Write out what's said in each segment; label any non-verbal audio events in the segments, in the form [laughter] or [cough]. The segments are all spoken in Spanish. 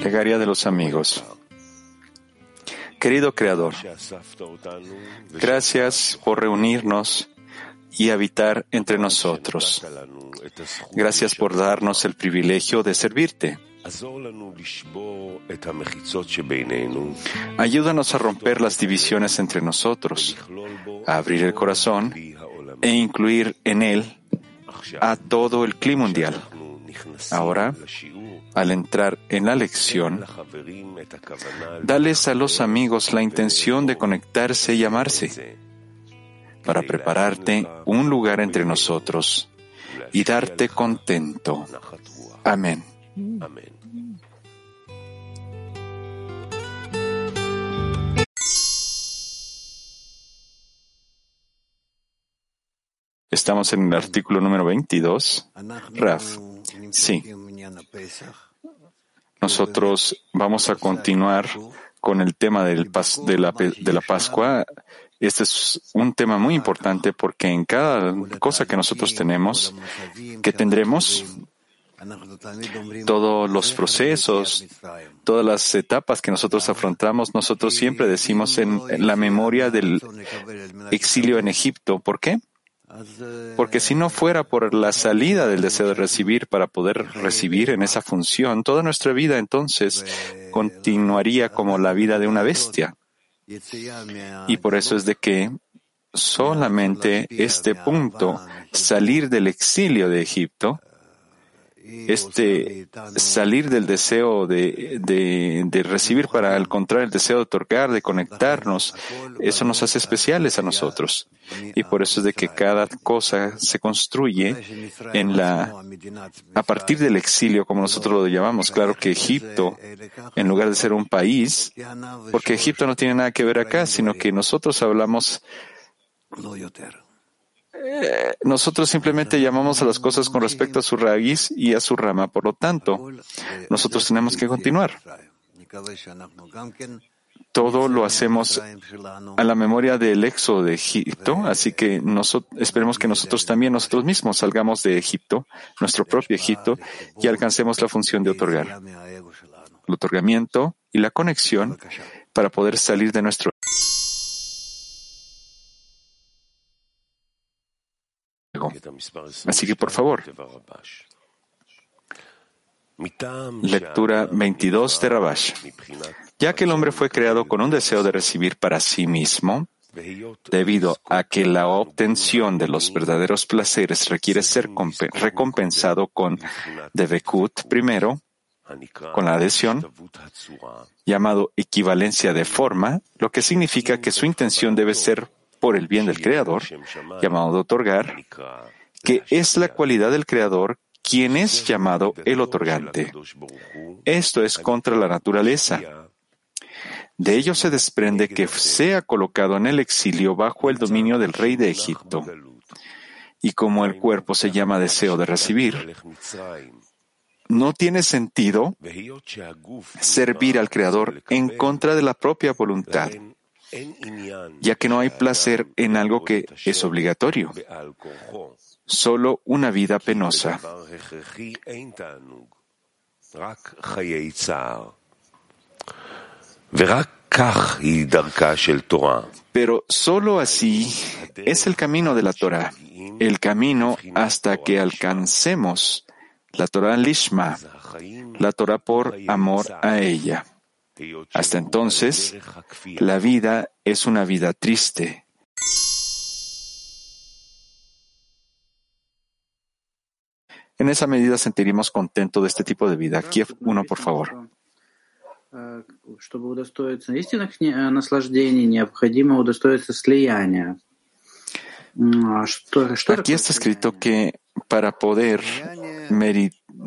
Plegaria de los amigos. Querido Creador, gracias por reunirnos y habitar entre nosotros. Gracias por darnos el privilegio de servirte. Ayúdanos a romper las divisiones entre nosotros, a abrir el corazón e incluir en él a todo el clima mundial. Ahora, al entrar en la lección, dales a los amigos la intención de conectarse y amarse para prepararte un lugar entre nosotros y darte contento. Amén. Estamos en el artículo número 22. Raf. Sí. Nosotros vamos a continuar con el tema del de, la, de la Pascua. Este es un tema muy importante porque en cada cosa que nosotros tenemos, que tendremos, todos los procesos, todas las etapas que nosotros afrontamos, nosotros siempre decimos en la memoria del exilio en Egipto. ¿Por qué? Porque si no fuera por la salida del deseo de recibir para poder recibir en esa función, toda nuestra vida entonces continuaría como la vida de una bestia. Y por eso es de que solamente este punto, salir del exilio de Egipto, este salir del deseo de, de, recibir para encontrar el deseo de otorgar, de conectarnos, eso nos hace especiales a nosotros. Y por eso es de que cada cosa se construye en la, a partir del exilio, como nosotros lo llamamos. Claro que Egipto, en lugar de ser un país, porque Egipto no tiene nada que ver acá, sino que nosotros hablamos nosotros simplemente llamamos a las cosas con respecto a su raíz y a su rama. Por lo tanto, nosotros tenemos que continuar. Todo lo hacemos a la memoria del éxodo de Egipto, así que esperemos que nosotros también, nosotros mismos, salgamos de Egipto, nuestro propio Egipto, y alcancemos la función de otorgar. El otorgamiento y la conexión para poder salir de nuestro Así que, por favor, lectura 22 de Rabash. Ya que el hombre fue creado con un deseo de recibir para sí mismo, debido a que la obtención de los verdaderos placeres requiere ser recompensado con Devekut primero, con la adhesión, llamado equivalencia de forma, lo que significa que su intención debe ser por el bien del Creador, llamado de otorgar, que es la cualidad del Creador quien es llamado el otorgante. Esto es contra la naturaleza. De ello se desprende que sea colocado en el exilio bajo el dominio del rey de Egipto. Y como el cuerpo se llama deseo de recibir, no tiene sentido servir al Creador en contra de la propia voluntad ya que no hay placer en algo que es obligatorio, solo una vida penosa. Pero solo así es el camino de la Torah, el camino hasta que alcancemos la Torah Lishma, la Torah por amor a ella. Hasta entonces, la vida es una vida triste. En esa medida sentiremos contento de este tipo de vida. Kiev, uno, por favor. Aquí está escrito que para poder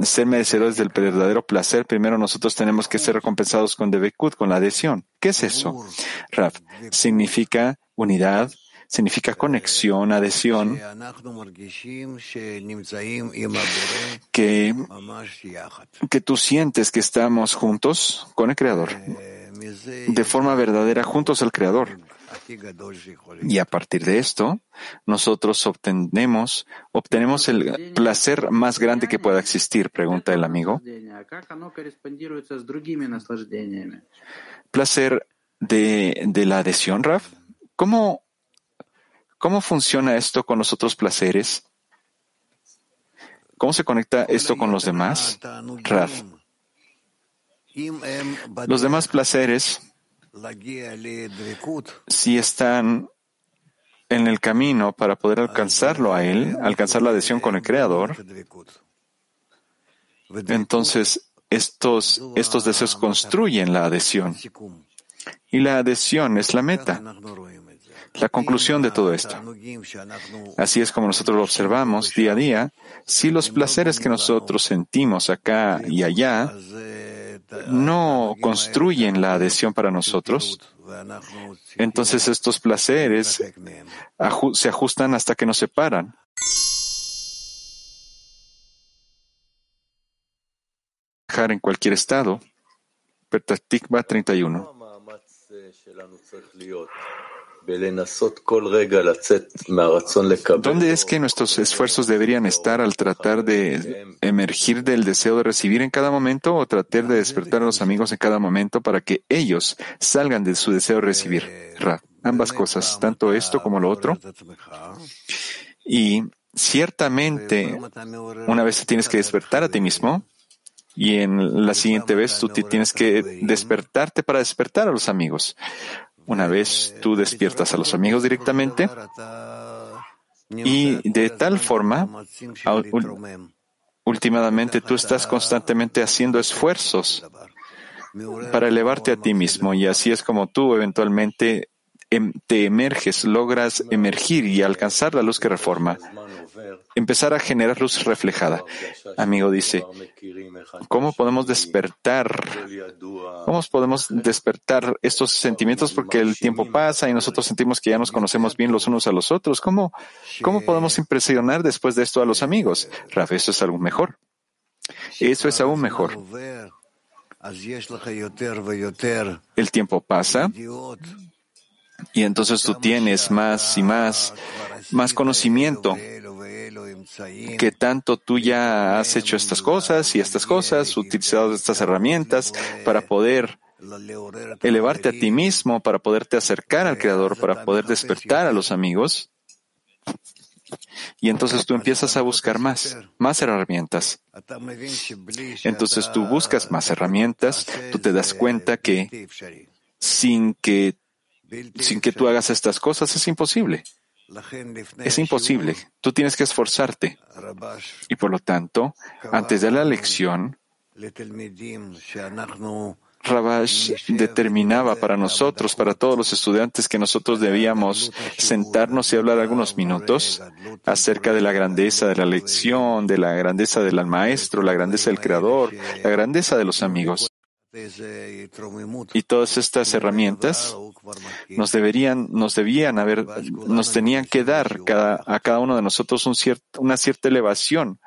ser merecedores del verdadero placer, primero nosotros tenemos que ser recompensados con Debekut, con la adhesión. ¿Qué es eso? Raf, significa unidad, significa conexión, adhesión, que, que tú sientes que estamos juntos con el Creador, de forma verdadera juntos al Creador. Y a partir de esto, nosotros obtenemos, obtenemos el placer más grande que pueda existir, pregunta el amigo. Placer de, de la adhesión, Raf. ¿Cómo, ¿Cómo funciona esto con los otros placeres? ¿Cómo se conecta esto con los demás? Raf. Los demás placeres, si están en el camino para poder alcanzarlo a Él, alcanzar la adhesión con el Creador, entonces estos, estos deseos construyen la adhesión. Y la adhesión es la meta, la conclusión de todo esto. Así es como nosotros lo observamos día a día. Si los placeres que nosotros sentimos acá y allá no construyen la adhesión para nosotros, entonces estos placeres se ajustan hasta que nos separan. en cualquier estado. Pertatikva 31. ¿Dónde es que nuestros esfuerzos deberían estar al tratar de emergir del deseo de recibir en cada momento o tratar de despertar a los amigos en cada momento para que ellos salgan de su deseo de recibir? ambas cosas, tanto esto como lo otro. Y ciertamente, una vez te tienes que despertar a ti mismo, y en la siguiente vez tú tienes que despertarte para despertar a los amigos. Una vez tú despiertas a los amigos directamente y de tal forma, últimamente tú estás constantemente haciendo esfuerzos para elevarte a ti mismo y así es como tú eventualmente em, te emerges, logras emergir y alcanzar la luz que reforma empezar a generar luz reflejada. Amigo dice, ¿cómo podemos despertar? ¿Cómo podemos despertar estos sentimientos? Porque el tiempo pasa y nosotros sentimos que ya nos conocemos bien los unos a los otros. ¿Cómo, cómo podemos impresionar después de esto a los amigos? Rafa, eso es algo mejor. Eso es aún mejor. El tiempo pasa y entonces tú tienes más y más, más conocimiento que tanto tú ya has hecho estas cosas y estas cosas, utilizado estas herramientas para poder elevarte a ti mismo, para poderte acercar al Creador, para poder despertar a los amigos. Y entonces tú empiezas a buscar más, más herramientas. Entonces tú buscas más herramientas, tú te das cuenta que sin que, sin que tú hagas estas cosas es imposible. Es imposible. Tú tienes que esforzarte. Y por lo tanto, antes de la lección, Rabash determinaba para nosotros, para todos los estudiantes, que nosotros debíamos sentarnos y hablar algunos minutos acerca de la grandeza de la lección, de la grandeza del maestro, la grandeza del creador, la grandeza de los amigos. Y todas estas herramientas nos deberían, nos debían haber, nos tenían que dar a cada uno de nosotros un una cierta elevación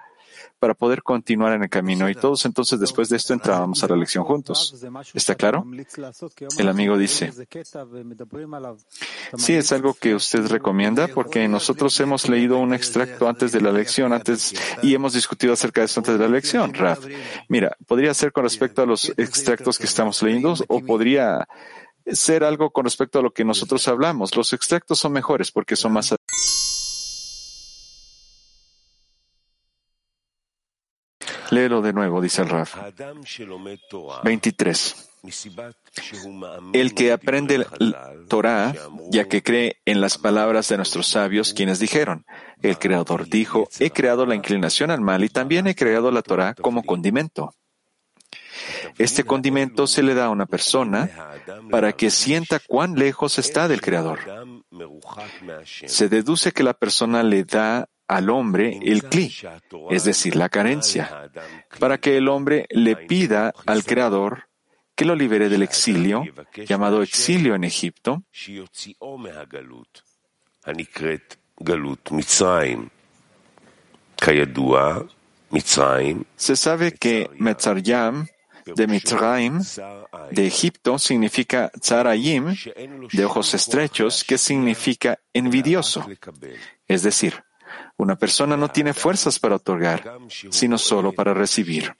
para poder continuar en el camino. Y todos entonces después de esto entrábamos a la lección juntos. ¿Está claro? El amigo dice, sí, es algo que usted recomienda porque nosotros hemos leído un extracto antes de la lección antes y hemos discutido acerca de esto antes de la lección, Raf. Mira, podría ser con respecto a los extractos que estamos leyendo o podría ser algo con respecto a lo que nosotros hablamos. Los extractos son mejores porque son más Léelo de nuevo, dice el Raf. 23. El que aprende Torah, ya que cree en las palabras de nuestros sabios, quienes dijeron, el Creador dijo, he creado la inclinación al mal y también he creado la Torah como condimento. Este condimento se le da a una persona para que sienta cuán lejos está del Creador. Se deduce que la persona le da al hombre el cli, es decir, la carencia, para que el hombre le pida al Creador que lo libere del exilio, llamado exilio en Egipto, se sabe que Metzaryam de Mitzrayim, de Egipto, significa Tzarayim, de ojos estrechos, que significa envidioso. Es decir, una persona no tiene fuerzas para otorgar, sino solo para recibir.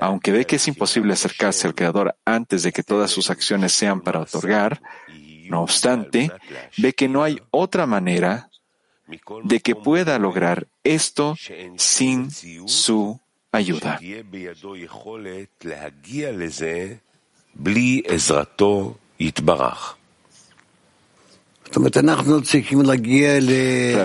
Aunque ve que es imposible acercarse al Creador antes de que todas sus acciones sean para otorgar, no obstante, ve que no hay otra manera de que pueda lograr esto sin su ayuda.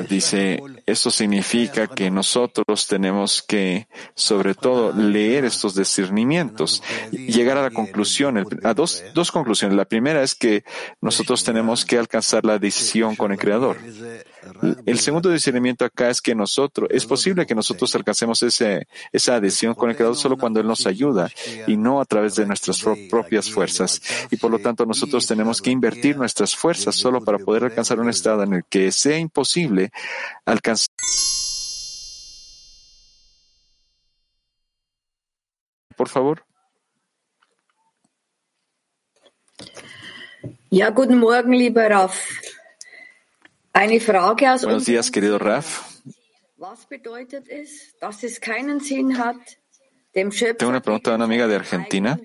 Dice, esto significa que nosotros tenemos que, sobre todo, leer estos discernimientos, llegar a la conclusión, a dos, dos conclusiones. La primera es que nosotros tenemos que alcanzar la decisión con el Creador. El segundo discernimiento acá es que nosotros, es posible que nosotros alcancemos ese, esa adhesión con el Creador solo cuando Él nos ayuda y no a través de nuestras propias fuerzas. Y por lo tanto nosotros tenemos que invertir nuestras fuerzas solo para poder alcanzar un estado en el que sea imposible alcanzar por favor. Ja, guten Morgen, lieber Raf. Buenos días, querido Raf. Tengo una pregunta de una amiga de Argentina.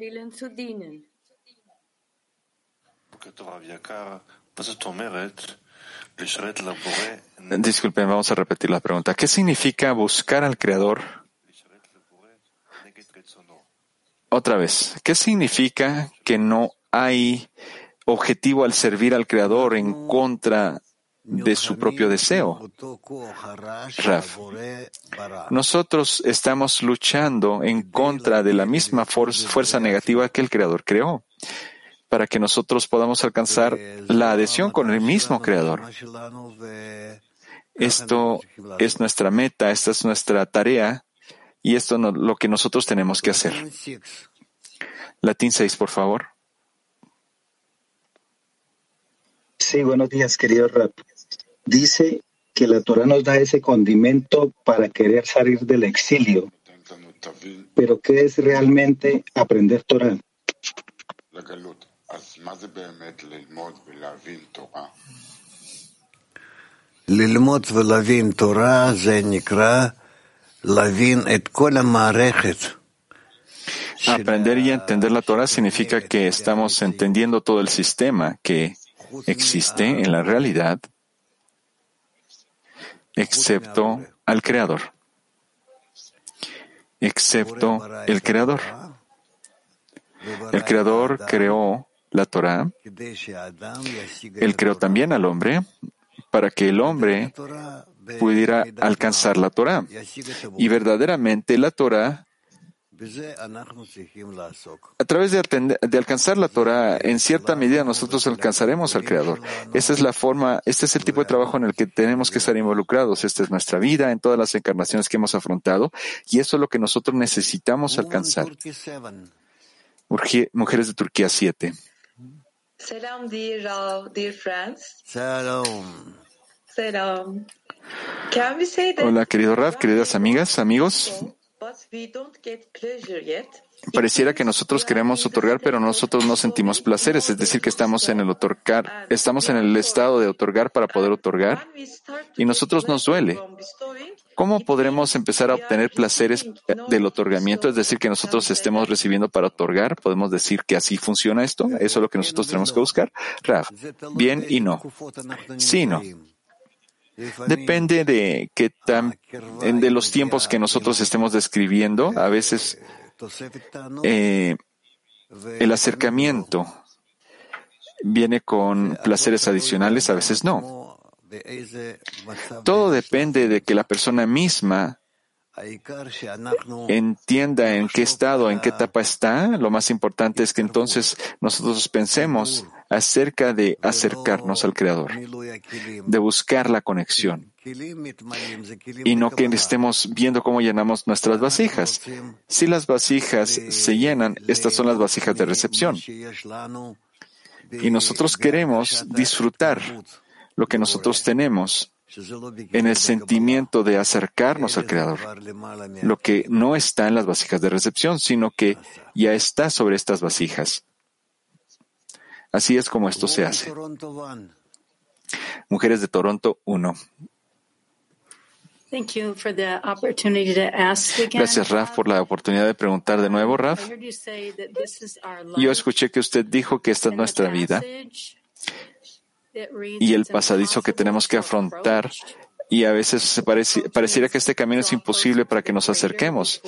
Disculpen, vamos a repetir la pregunta. ¿Qué significa buscar al Creador? Otra vez, ¿qué significa que no hay objetivo al servir al Creador en contra de su propio deseo. Raf, nosotros estamos luchando en contra de la misma fuerza negativa que el Creador creó, para que nosotros podamos alcanzar la adhesión con el mismo Creador. Esto es nuestra meta, esta es nuestra tarea y esto es lo que nosotros tenemos que hacer. Latín 6, por favor. Sí, buenos días, querido Rap dice que la Torah nos da ese condimento para querer salir del exilio. Pero ¿qué es realmente aprender Torah? Aprender y entender la Torah significa que estamos entendiendo todo el sistema que existe en la realidad excepto al Creador. Excepto el Creador. El Creador creó la Torah. Él creó también al hombre para que el hombre pudiera alcanzar la Torah. Y verdaderamente la Torah a través de, alcanzar la Torah, en cierta medida nosotros alcanzaremos al Creador. Esta es la forma, este es el tipo de trabajo en el que tenemos que estar involucrados. Esta es nuestra vida en todas las encarnaciones que hemos afrontado y eso es lo que nosotros necesitamos alcanzar. Mujeres de Turquía 7. Hola, querido Raf, queridas amigas, amigos. Pareciera que nosotros queremos otorgar, pero nosotros no sentimos placeres, es decir, que estamos en el otorgar, estamos en el estado de otorgar para poder otorgar y nosotros nos duele. ¿Cómo podremos empezar a obtener placeres del otorgamiento? Es decir, que nosotros estemos recibiendo para otorgar. ¿Podemos decir que así funciona esto? ¿Eso es lo que nosotros tenemos que buscar? Raf, bien y no. Sí, no. Depende de qué tan, de los tiempos que nosotros estemos describiendo. A veces eh, el acercamiento viene con placeres adicionales, a veces no. Todo depende de que la persona misma entienda en qué estado, en qué etapa está. Lo más importante es que entonces nosotros pensemos acerca de acercarnos al Creador, de buscar la conexión y no que estemos viendo cómo llenamos nuestras vasijas. Si las vasijas se llenan, estas son las vasijas de recepción. Y nosotros queremos disfrutar lo que nosotros tenemos en el sentimiento de acercarnos al Creador, lo que no está en las vasijas de recepción, sino que ya está sobre estas vasijas. Así es como esto se hace. Mujeres de Toronto 1. Gracias, Raf, por la oportunidad de preguntar de nuevo, Raf. Yo escuché que usted dijo que esta es nuestra vida y el pasadizo que tenemos que afrontar y a veces pareciera que este camino es imposible para que nos acerquemos.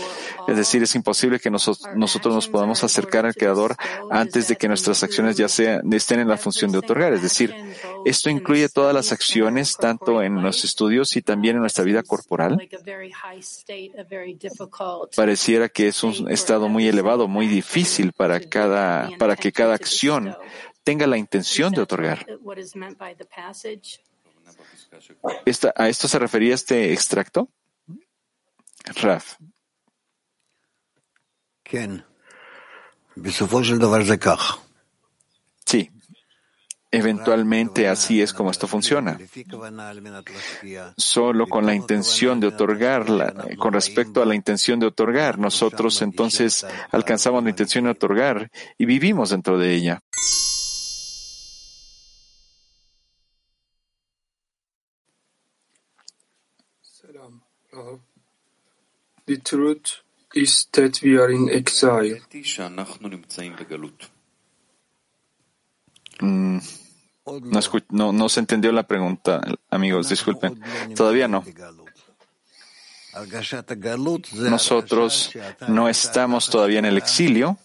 Es decir, es imposible que nosotros nos podamos acercar al Creador antes de que nuestras acciones ya sean, estén en la función de otorgar. Es decir, esto incluye todas las acciones, tanto en los estudios y también en nuestra vida corporal. Pareciera que es un estado muy elevado, muy difícil para cada, para que cada acción tenga la intención de otorgar. ¿A esto se refería este extracto? Raf. Sí. Eventualmente así es como esto funciona. Solo con la intención de otorgar, con respecto a la intención de otorgar, nosotros entonces alcanzamos la intención de otorgar y vivimos dentro de ella. The truth is that we are in exile. Mm, no, no, se entendió la pregunta, amigos, disculpen. Todavía no. Nosotros no estamos todavía en el exilio.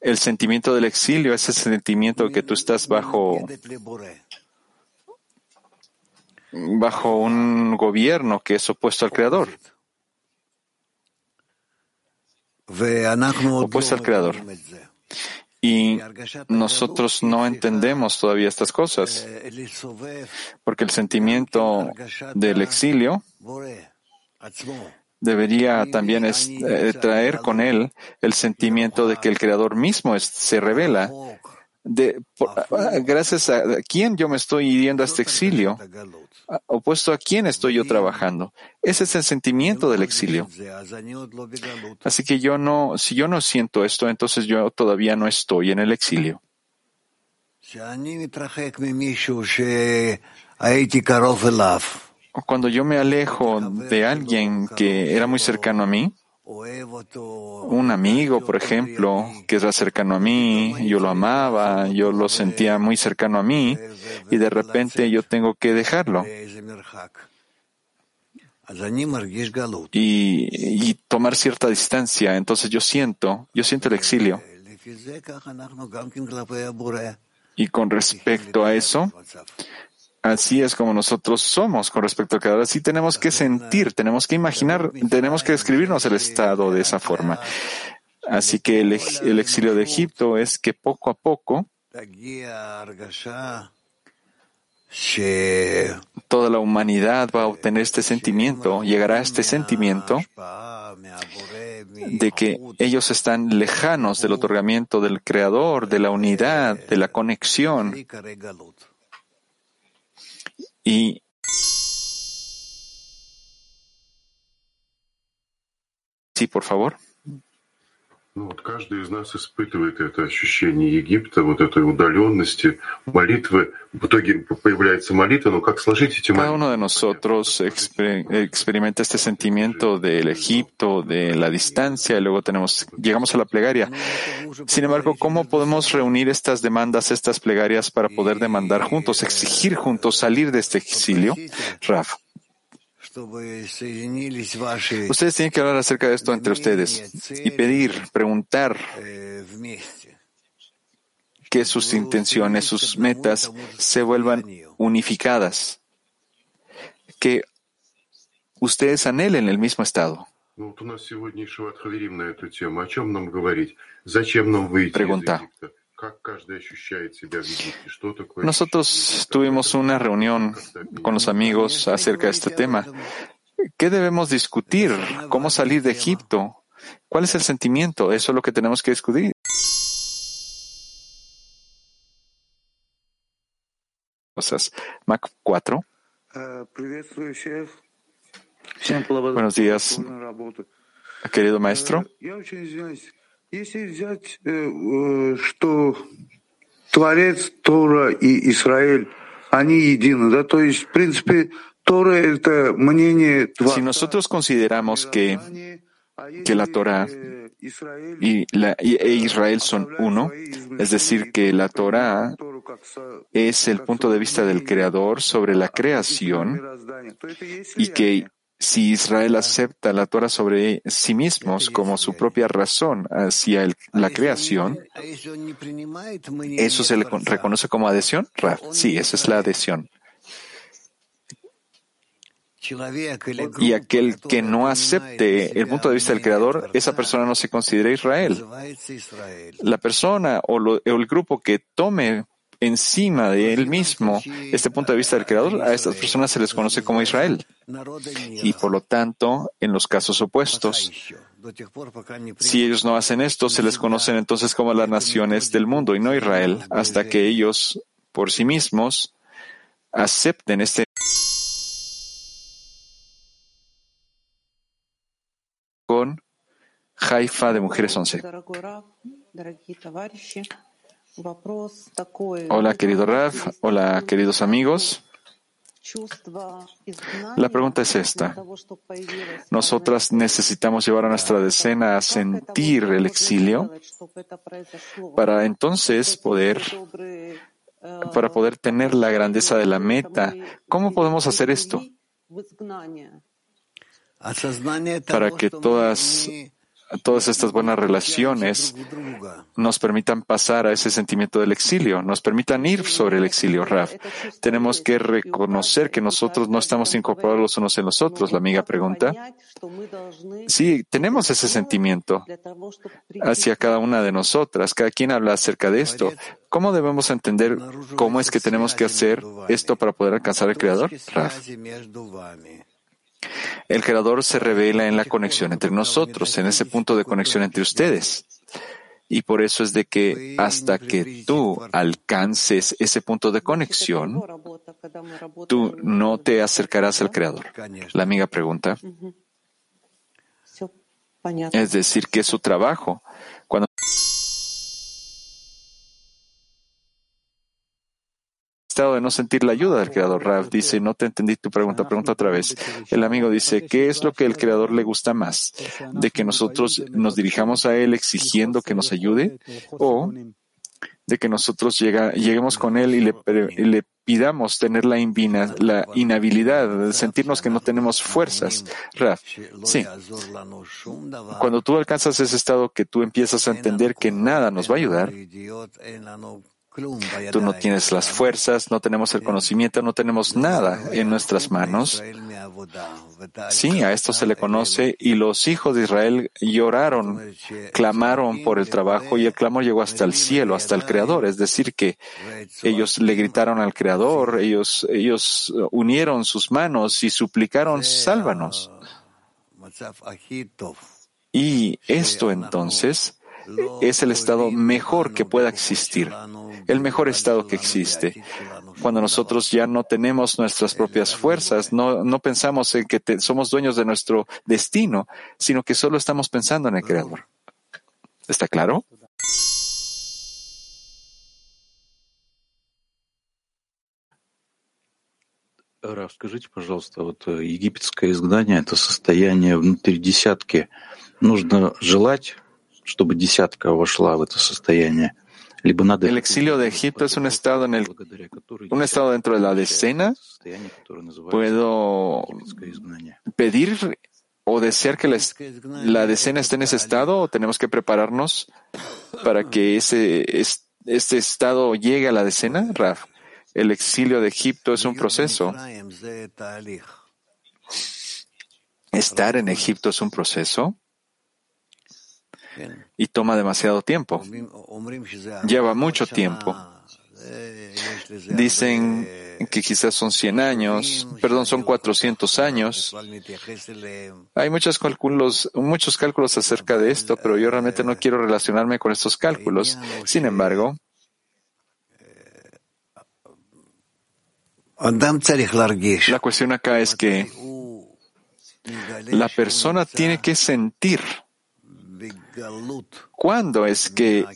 El sentimiento del exilio es el sentimiento que tú estás bajo bajo un gobierno que es opuesto al Creador. Opuesto al Creador. Y nosotros no entendemos todavía estas cosas, porque el sentimiento del exilio debería también eh, traer con él el sentimiento de que el Creador mismo se revela. De, gracias a quién yo me estoy yendo a este exilio, opuesto a quién estoy yo trabajando. Ese es el sentimiento del exilio. Así que yo no, si yo no siento esto, entonces yo todavía no estoy en el exilio. [laughs] Cuando yo me alejo de alguien que era muy cercano a mí, un amigo, por ejemplo, que era cercano a mí, yo lo amaba, yo lo sentía muy cercano a mí, y de repente yo tengo que dejarlo. Y, tomar cierta distancia, entonces yo siento, yo siento el exilio. Y con respecto a eso, Así es como nosotros somos con respecto al Creador. Así tenemos que sentir, tenemos que imaginar, tenemos que describirnos el estado de esa forma. Así que el, el exilio de Egipto es que poco a poco toda la humanidad va a obtener este sentimiento, llegará a este sentimiento de que ellos están lejanos del otorgamiento del Creador, de la unidad, de la conexión. Y sí, por favor. Ну, вот каждый из нас испытывает это ощущение Египта, вот этой удаленности, молитвы. В итоге появляется молитва, но как сложить эти молитвы? Cada uno de nosotros exper experimenta este sentimiento del Egipto, de la distancia, y luego tenemos, llegamos a la plegaria. Sin embargo, ¿cómo podemos reunir estas demandas, estas plegarias para poder demandar juntos, exigir juntos salir de este exilio? Raf. Ustedes tienen que hablar acerca de esto entre ustedes y pedir, preguntar que sus intenciones, sus metas se vuelvan unificadas, que ustedes anhelen el mismo estado. Pregunta. Nosotros tuvimos una reunión con los amigos acerca de este tema. ¿Qué debemos discutir? ¿Cómo salir de Egipto? ¿Cuál es el sentimiento? Eso es lo que tenemos que discutir. Cosas. Mac 4. Buenos días, querido maestro. Творец Тора и Израиль, они едины, да, то есть, в принципе, Тора — это мнение Si nosotros consideramos que, que la Torah y, la, e Israel son uno, es decir, que la Torah es el punto de vista del Creador sobre la creación y que si Israel acepta la Torah sobre sí mismos como su propia razón hacia la creación, ¿eso se le reconoce como adhesión? Sí, esa es la adhesión. Y aquel que no acepte el punto de vista del Creador, esa persona no se considera Israel. La persona o, el grupo que tome encima de él mismo este punto de vista del Creador, a estas personas se les conoce como Israel. Y por lo tanto, en los casos opuestos, si ellos no hacen esto, se les conocen entonces como las naciones del mundo y no Israel, hasta que ellos por sí mismos acepten este con Haifa de Mujeres 11. Hola, querido Raf. Hola, queridos amigos. La pregunta es esta. Nosotras necesitamos llevar a nuestra decena a sentir el exilio para entonces poder para poder tener la grandeza de la meta. ¿Cómo podemos hacer esto? Para que todas todas estas buenas relaciones nos permitan pasar a ese sentimiento del exilio, nos permitan ir sobre el exilio, Raf. Tenemos que reconocer que nosotros no estamos incorporados los unos en los otros. La amiga pregunta. Sí, tenemos ese sentimiento hacia cada una de nosotras. Cada quien habla acerca de esto. ¿Cómo debemos entender cómo es que tenemos que hacer esto para poder alcanzar al Creador? Raf. El Creador se revela en la conexión entre nosotros, en ese punto de conexión entre ustedes. Y por eso es de que hasta que tú alcances ese punto de conexión, tú no te acercarás al Creador. La amiga pregunta. Es decir, que es su trabajo. Cuando de no sentir la ayuda del Creador. Rav dice, no te entendí tu pregunta, pregunta otra vez. El amigo dice, ¿qué es lo que el Creador le gusta más? ¿De que nosotros nos dirijamos a Él exigiendo que nos ayude? ¿O de que nosotros lleguemos con Él y le, pidamos tener la, la inhabilidad, de sentirnos que no tenemos fuerzas. Raf, sí. Cuando tú alcanzas ese estado que tú empiezas a entender que nada nos va a ayudar, Tú no tienes las fuerzas, no tenemos el conocimiento, no tenemos nada en nuestras manos. Sí, a esto se le conoce y los hijos de Israel lloraron, clamaron por el trabajo y el clamor llegó hasta el cielo, hasta el Creador. Es decir, que ellos le gritaron al Creador, ellos, ellos unieron sus manos y suplicaron, sálvanos. Y esto entonces es el estado mejor que pueda existir, el mejor estado que existe. Cuando nosotros ya no tenemos nuestras propias fuerzas, no, no pensamos en que somos dueños de nuestro destino, sino que solo estamos pensando en el Creador. ¿Está claro? Раф, скажите, пожалуйста, вот египетское изгнание — это состояние внутри десятки. Нужно желать El exilio de Egipto es un estado en el un estado dentro de la decena. Puedo pedir o desear que la, decena esté en ese estado o tenemos que prepararnos para que ese este estado llegue a la decena, Raf. El exilio de Egipto es un proceso. Estar en Egipto es un proceso y toma demasiado tiempo. Lleva mucho tiempo. Dicen que quizás son 100 años, perdón, son 400 años. Hay muchos cálculos, muchos cálculos acerca de esto, pero yo realmente no quiero relacionarme con estos cálculos. Sin embargo, La cuestión acá es que la persona tiene que sentir cuándo es que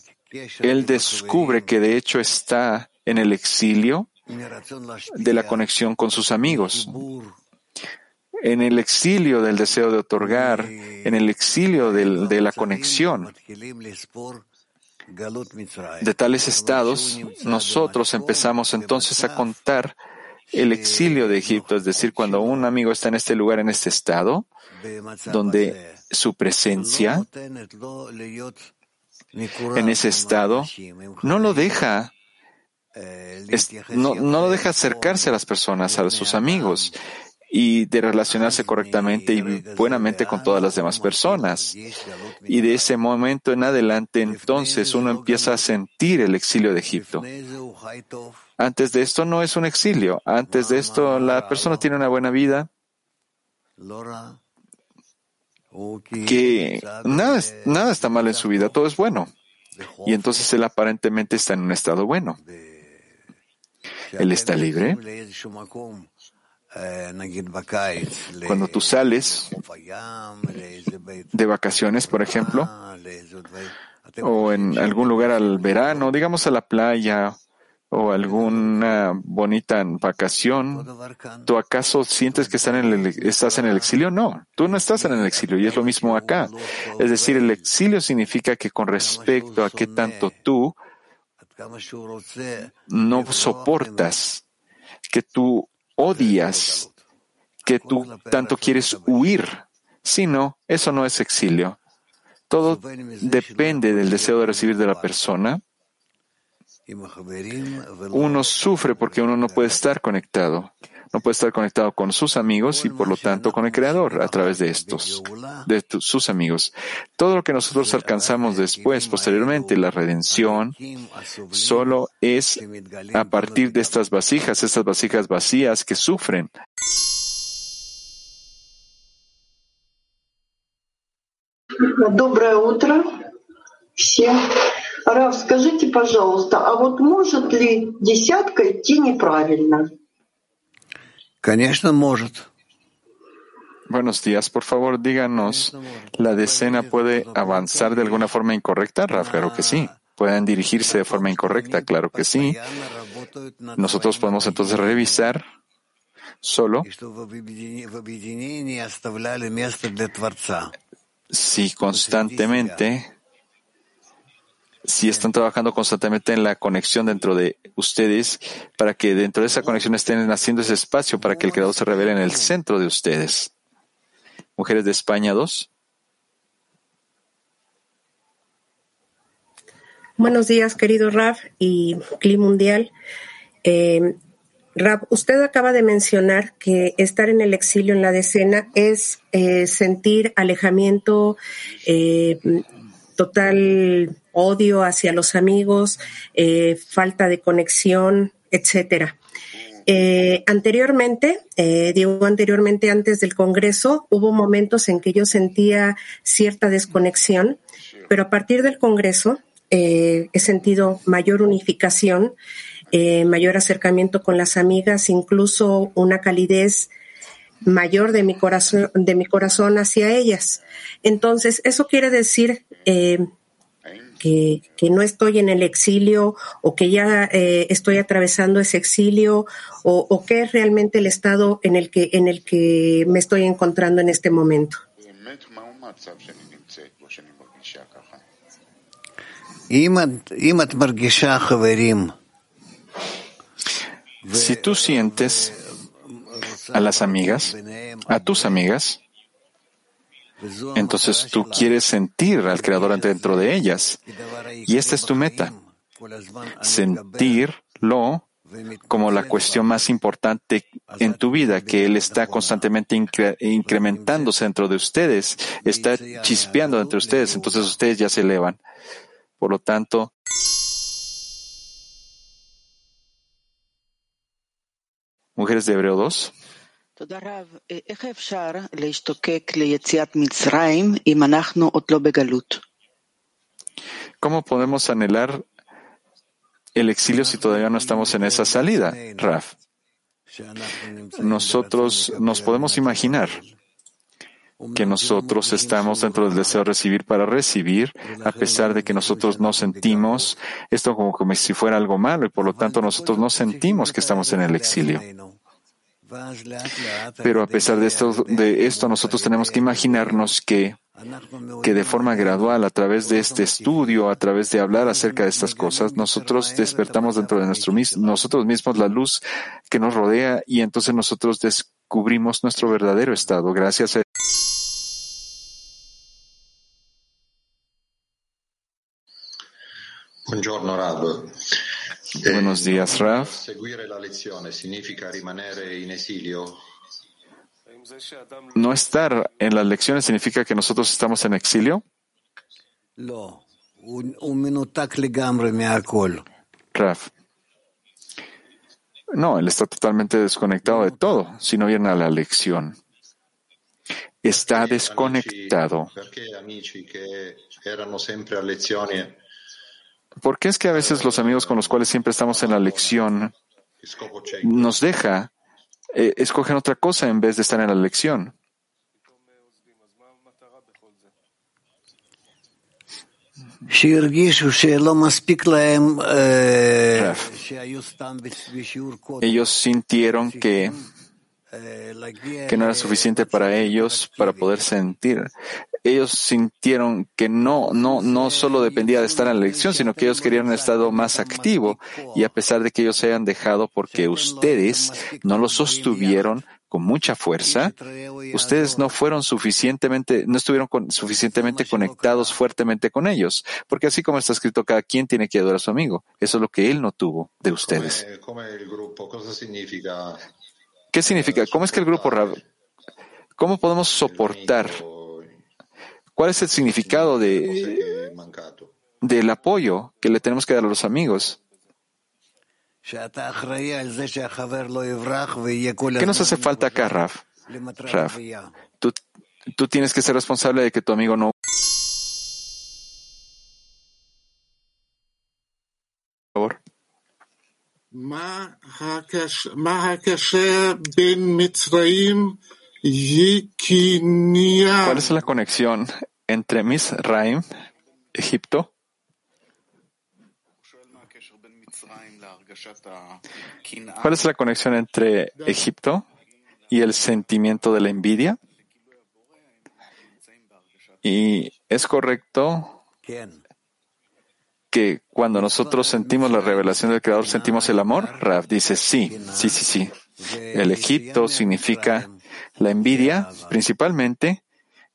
él descubre que de hecho está en el exilio de la conexión con sus amigos, en el exilio del deseo de otorgar, en el exilio de la conexión. De tales estados, nosotros empezamos entonces a contar el exilio de Egipto, es decir, cuando un amigo está en este lugar, en este estado, donde su presencia en ese estado no lo deja no, no lo deja acercarse a las personas, a sus amigos y de relacionarse correctamente y buenamente con todas las demás personas. Y de ese momento en adelante, entonces uno empieza a sentir el exilio de Egipto. Antes de esto no es un exilio. Antes de esto la persona tiene una buena vida, que nada, nada está mal en su vida, todo es bueno. Y entonces él aparentemente está en un estado bueno. Él está libre. Cuando tú sales de vacaciones, por ejemplo, o en algún lugar al verano, digamos a la playa o alguna bonita vacación, ¿tú acaso sientes que estás en, el, exilio? No, tú no estás en el exilio y es lo mismo acá. Es decir, el exilio significa que con respecto a qué tanto tú no soportas, que tú odias, que tú tanto quieres huir, sino eso no es exilio. Todo depende del deseo de recibir de la persona uno sufre porque uno no puede estar conectado. No puede estar conectado con sus amigos y por lo tanto con el Creador a través de estos, de sus amigos. Todo lo que nosotros alcanzamos después, posteriormente, la redención, solo es a partir de estas vasijas, estas vasijas vacías que sufren. Доброе утро всем. Раф, скажите, пожалуйста, а вот может ли десятка идти неправильно? Конечно, может. Buenos días, por favor, díganos, ¿la decena puede avanzar de alguna forma incorrecta? Raf, claro que sí. ¿Pueden dirigirse de forma incorrecta? Claro que sí. Nosotros podemos entonces revisar solo si constantemente si están trabajando constantemente en la conexión dentro de ustedes, para que dentro de esa conexión estén haciendo ese espacio para que el Creador se revele en el centro de ustedes. Mujeres de España 2. Buenos días, querido Raf y CLI Mundial. Eh, Raf, usted acaba de mencionar que estar en el exilio en la decena es eh, sentir alejamiento, eh, total odio hacia los amigos, eh, falta de conexión, etcétera. Eh, anteriormente, eh, digo anteriormente antes del Congreso, hubo momentos en que yo sentía cierta desconexión, pero a partir del Congreso he sentido mayor unificación, mayor acercamiento con las amigas, incluso una calidez mayor de mi corazón, de mi corazón hacia ellas. Entonces, eso quiere decir que, no estoy en el exilio o que ya eh, estoy atravesando ese exilio o, o, qué es realmente el estado en el que en el que me estoy encontrando en este momento. Si tú sientes a las amigas, a tus amigas, entonces tú quieres sentir al Creador dentro de ellas. Y esta es tu meta. Sentirlo como la cuestión más importante en tu vida, que Él está constantemente incrementándose dentro de ustedes, está chispeando entre ustedes, entonces ustedes ya se elevan. Por lo tanto, mujeres de Hebreo 2. ¿Cómo podemos anhelar el exilio si todavía no estamos en esa salida, Raf? nosotros nos podemos imaginar que nosotros estamos dentro del deseo de recibir para recibir, a pesar de que nosotros no sentimos esto como, como si fuera algo malo y por lo tanto nosotros no sentimos que estamos en el exilio. Pero a pesar de esto, nosotros tenemos que imaginarnos que, que de forma gradual, a través de este estudio, a través de hablar acerca de estas cosas, nosotros despertamos dentro de nuestro, nosotros mismos la luz que nos rodea y entonces nosotros descubrimos nuestro verdadero estado. Gracias a Buongiorno Rab. Buenos días, esilio? ¿No estar en las lecciones significa que nosotros estamos en exilio? Rav. No, él está totalmente desconectado de todo si no viene a la lección. Está desconectado. Perché amici che erano sempre a ¿Por qué es que a veces los amigos con los cuales siempre estamos en la lección nos deja, eh, escogen otra cosa en vez de estar en la lección? Ellos sintieron que, que no era suficiente para ellos para poder sentir ellos sintieron que no, no, no solo dependía de estar en la elección, sino que ellos querían un estado más activo. Y a pesar de que ellos se hayan dejado porque ustedes no lo sostuvieron con mucha fuerza, ustedes no fueron suficientemente, no estuvieron suficientemente conectados fuertemente con ellos. Porque así como está escrito, cada quien tiene que adorar a su amigo. Eso es lo que él no tuvo de ustedes. ¿Qué significa? ¿Cómo es que el grupo ¿Cómo podemos soportar ¿Cuál es el significado de, del apoyo que le tenemos que dar a los amigos? ¿Qué nos hace falta acá, Raf? Raf, tú, tú tienes que ser responsable de que tu amigo no. ¿Cuál es la conexión entre Misraim, Egipto, ¿Cuál es la conexión entre Egipto y el sentimiento de la envidia? Y es correcto que cuando nosotros sentimos la revelación del Creador sentimos el amor. Rav dice sí, sí, sí, sí. El Egipto significa la envidia principalmente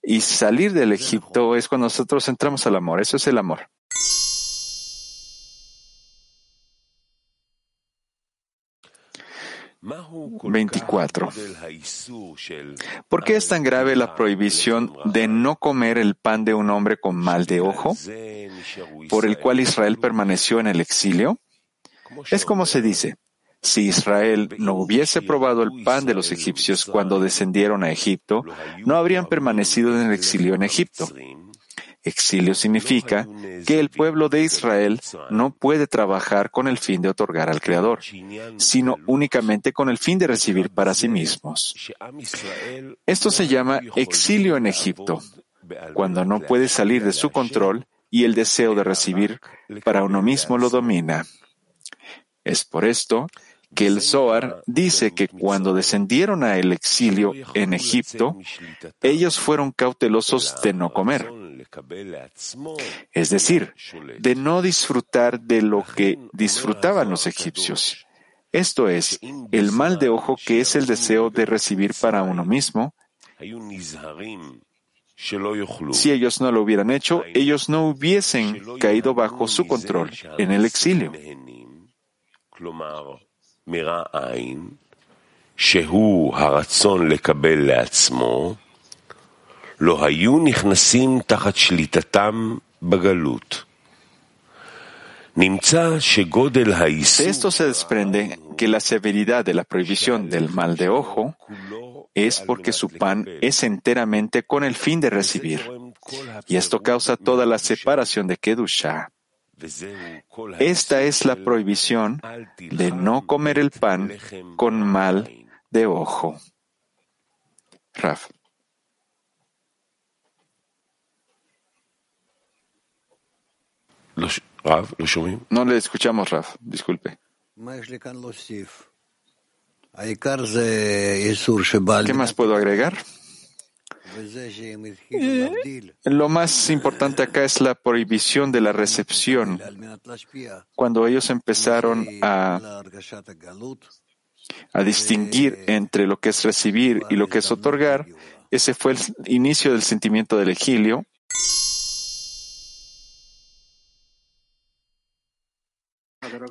y salir del Egipto es cuando nosotros entramos al amor. Eso es el amor. Veinticuatro. ¿Por qué es tan grave la prohibición de no comer el pan de un hombre con mal de ojo, por el cual Israel permaneció en el exilio? Es como se dice, si Israel no hubiese probado el pan de los egipcios cuando descendieron a Egipto, no habrían permanecido en el exilio en Egipto. Exilio significa que el pueblo de Israel no puede trabajar con el fin de otorgar al Creador, sino únicamente con el fin de recibir para sí mismos. Esto se llama exilio en Egipto, cuando no puede salir de su control y el deseo de recibir para uno mismo lo domina. Es por esto que el Zohar dice que cuando descendieron a el exilio en Egipto, ellos fueron cautelosos de no comer. Es decir, de no disfrutar de lo que disfrutaban los egipcios. Esto es, el mal de ojo que es el deseo de recibir para uno mismo. Si ellos no lo hubieran hecho, ellos no hubiesen caído bajo su control en el exilio. לא היו נכנסים תחת שליטתם בגלות. De esto se desprende que la severidad de la prohibición del mal de ojo es porque su pan es enteramente con el fin de recibir, y esto causa toda la separación de Kedusha. Esta es la prohibición de no comer el pan con mal de ojo. Raf. No le escuchamos, Raf. Disculpe. ¿Qué más puedo agregar? Lo más importante acá es la prohibición de la recepción. Cuando ellos empezaron a, a distinguir entre lo que es recibir y lo que es otorgar, ese fue el inicio del sentimiento del exilio.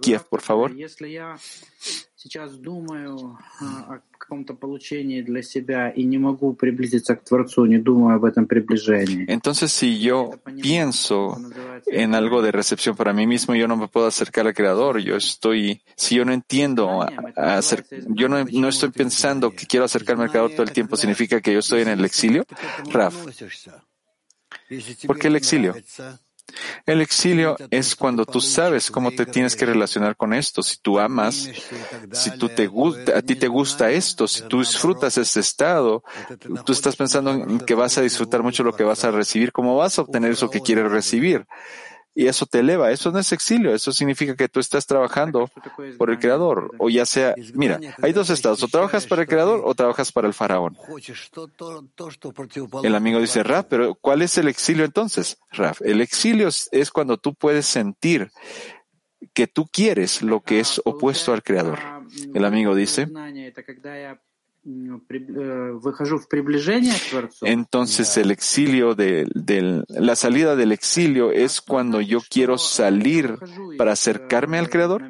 Kiev, por favor. Entonces, si yo pienso en algo de recepción para mí mismo, yo no me puedo acercar al Creador. Yo estoy, si yo no entiendo, acer, yo no, no, estoy pensando que quiero acercarme al Creador todo el tiempo, ¿significa que yo estoy en el exilio? Raf, ¿por qué el exilio? El exilio es cuando tú sabes cómo te tienes que relacionar con esto. Si tú amas, si tú te a ti te gusta esto, si tú disfrutas este estado, tú estás pensando que vas a disfrutar mucho lo que vas a recibir, cómo vas a obtener eso que quieres recibir. Y eso te eleva. Eso no es exilio. Eso significa que tú estás trabajando por el Creador. O ya sea, mira, hay dos estados. O trabajas para el Creador o trabajas para el faraón. El amigo dice, Raf, pero ¿cuál es el exilio entonces? Raf, el exilio es cuando tú puedes sentir que tú quieres lo que es opuesto al Creador. El amigo dice, entonces el exilio de, la salida del exilio es cuando yo quiero salir para acercarme al Creador.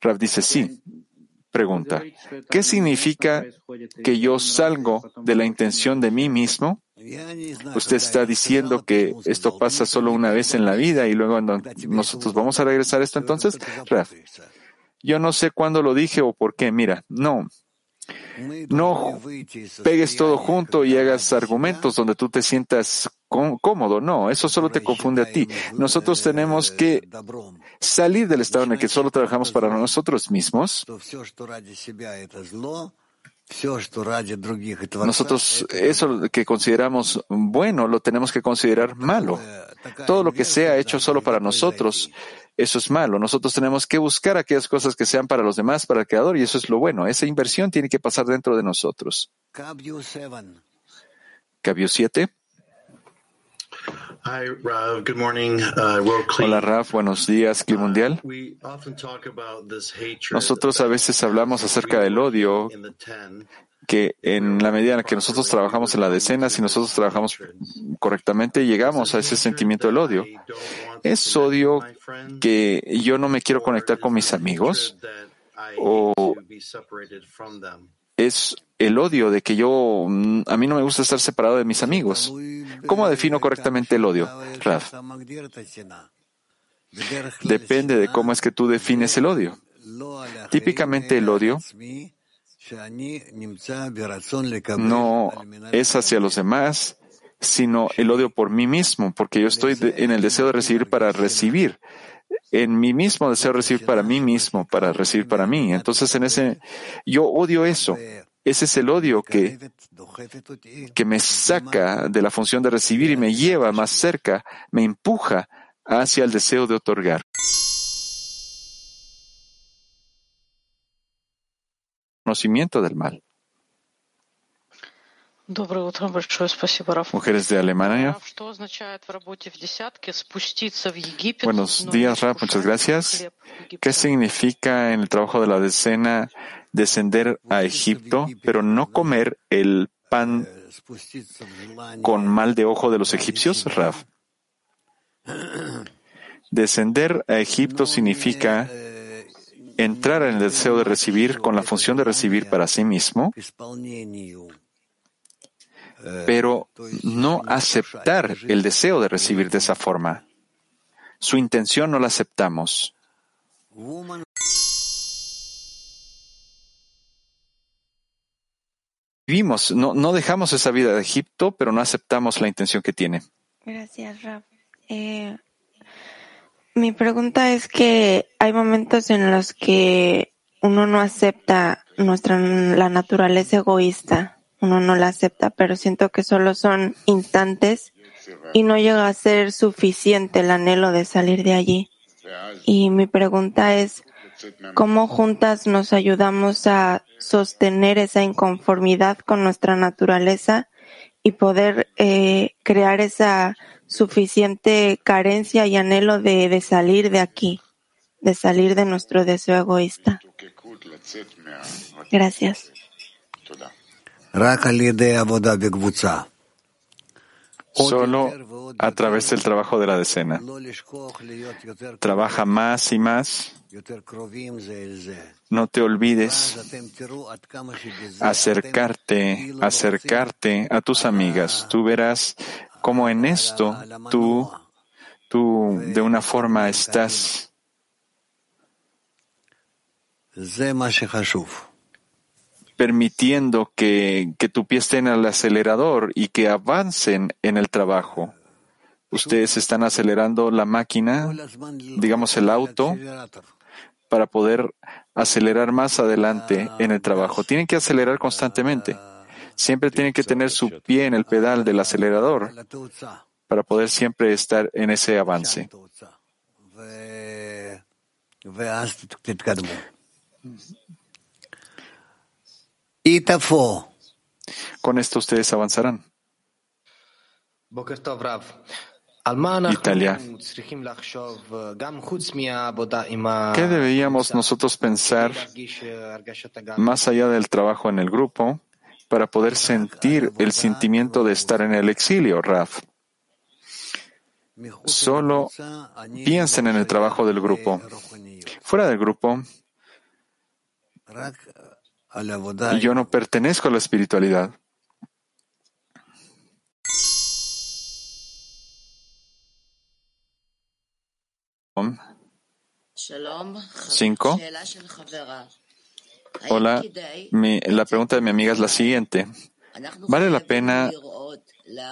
Rav dice sí. Pregunta, ¿qué significa que yo salgo de la intención de mí mismo? Usted está diciendo que esto pasa solo una vez en la vida y luego nosotros vamos a regresar a esto entonces. Raf, yo no sé cuándo lo dije o por qué. Mira, no, no pegues todo junto y hagas argumentos donde tú te sientas cómodo. No, eso solo te confunde a ti. Nosotros tenemos que salir del estado en el que solo trabajamos para nosotros mismos. Nosotros eso que consideramos bueno lo tenemos que considerar malo. Todo lo que sea hecho solo para nosotros eso es malo. Nosotros tenemos que buscar aquellas cosas que sean para los demás, para el Creador, y eso es lo bueno. Esa inversión tiene que pasar dentro de nosotros. Cabio 7. Uh, Hola Raf, buenos días, Clima Mundial. Nosotros a veces hablamos acerca del odio que en la medida en que nosotros trabajamos en la decena, si nosotros trabajamos correctamente, llegamos a ese sentimiento del odio. Es odio que yo no me quiero conectar con mis amigos o es el odio de que yo, a mí no me gusta estar separado de mis amigos. ¿Cómo defino correctamente el odio, Raf? Depende de cómo es que tú defines el odio. Típicamente el odio no es hacia los demás, sino el odio por mí mismo, porque yo estoy en el deseo de recibir para recibir, en mi mismo deseo de recibir para mí mismo, para recibir para mí. Entonces, en ese, yo odio eso. Ese es el odio que, que me saca de la función de recibir y me lleva más cerca, me empuja hacia el deseo de otorgar. Conocimiento del mal. Mujeres de Alemania. Buenos días, Raf. Muchas gracias. ¿Qué significa en el trabajo de la decena descender a Egipto, pero no comer el pan con mal de ojo de los egipcios, Raf? Descender a Egipto significa entrar en el deseo de recibir con la función de recibir para sí mismo, pero no aceptar el deseo de recibir de esa forma. Su intención no la aceptamos. Vivimos, no, no dejamos esa vida de Egipto, pero no aceptamos la intención que tiene. Gracias, Rab. Eh, Mi pregunta es que hay momentos en los que uno no acepta nuestra la naturaleza egoísta, uno no la acepta, pero siento que solo son instantes y no llega a ser suficiente el anhelo de salir de allí. Y mi pregunta es, ¿cómo juntas nos ayudamos a sostener esa inconformidad con nuestra naturaleza y poder eh, crear esa suficiente carencia y anhelo de, de salir de aquí, de salir de nuestro deseo egoísta. Gracias. Solo a través del trabajo de la decena. Trabaja más y más. No te olvides acercarte, acercarte a tus amigas. Tú verás como en esto tú, tú de una forma estás permitiendo que, que tu pie esté en el acelerador y que avancen en el trabajo. Ustedes están acelerando la máquina, digamos el auto, para poder acelerar más adelante en el trabajo. Tienen que acelerar constantemente. Siempre tienen que tener su pie en el pedal del acelerador para poder siempre estar en ese avance. Con esto ustedes avanzarán. Italia. ¿Qué deberíamos nosotros pensar más allá del trabajo en el grupo? Para poder sentir el sentimiento de estar en el exilio, Raf. Solo piensen en el trabajo del grupo. Fuera del grupo, yo no pertenezco a la espiritualidad. Cinco. Hola, la pregunta de mi amiga es la siguiente. ¿Vale la pena,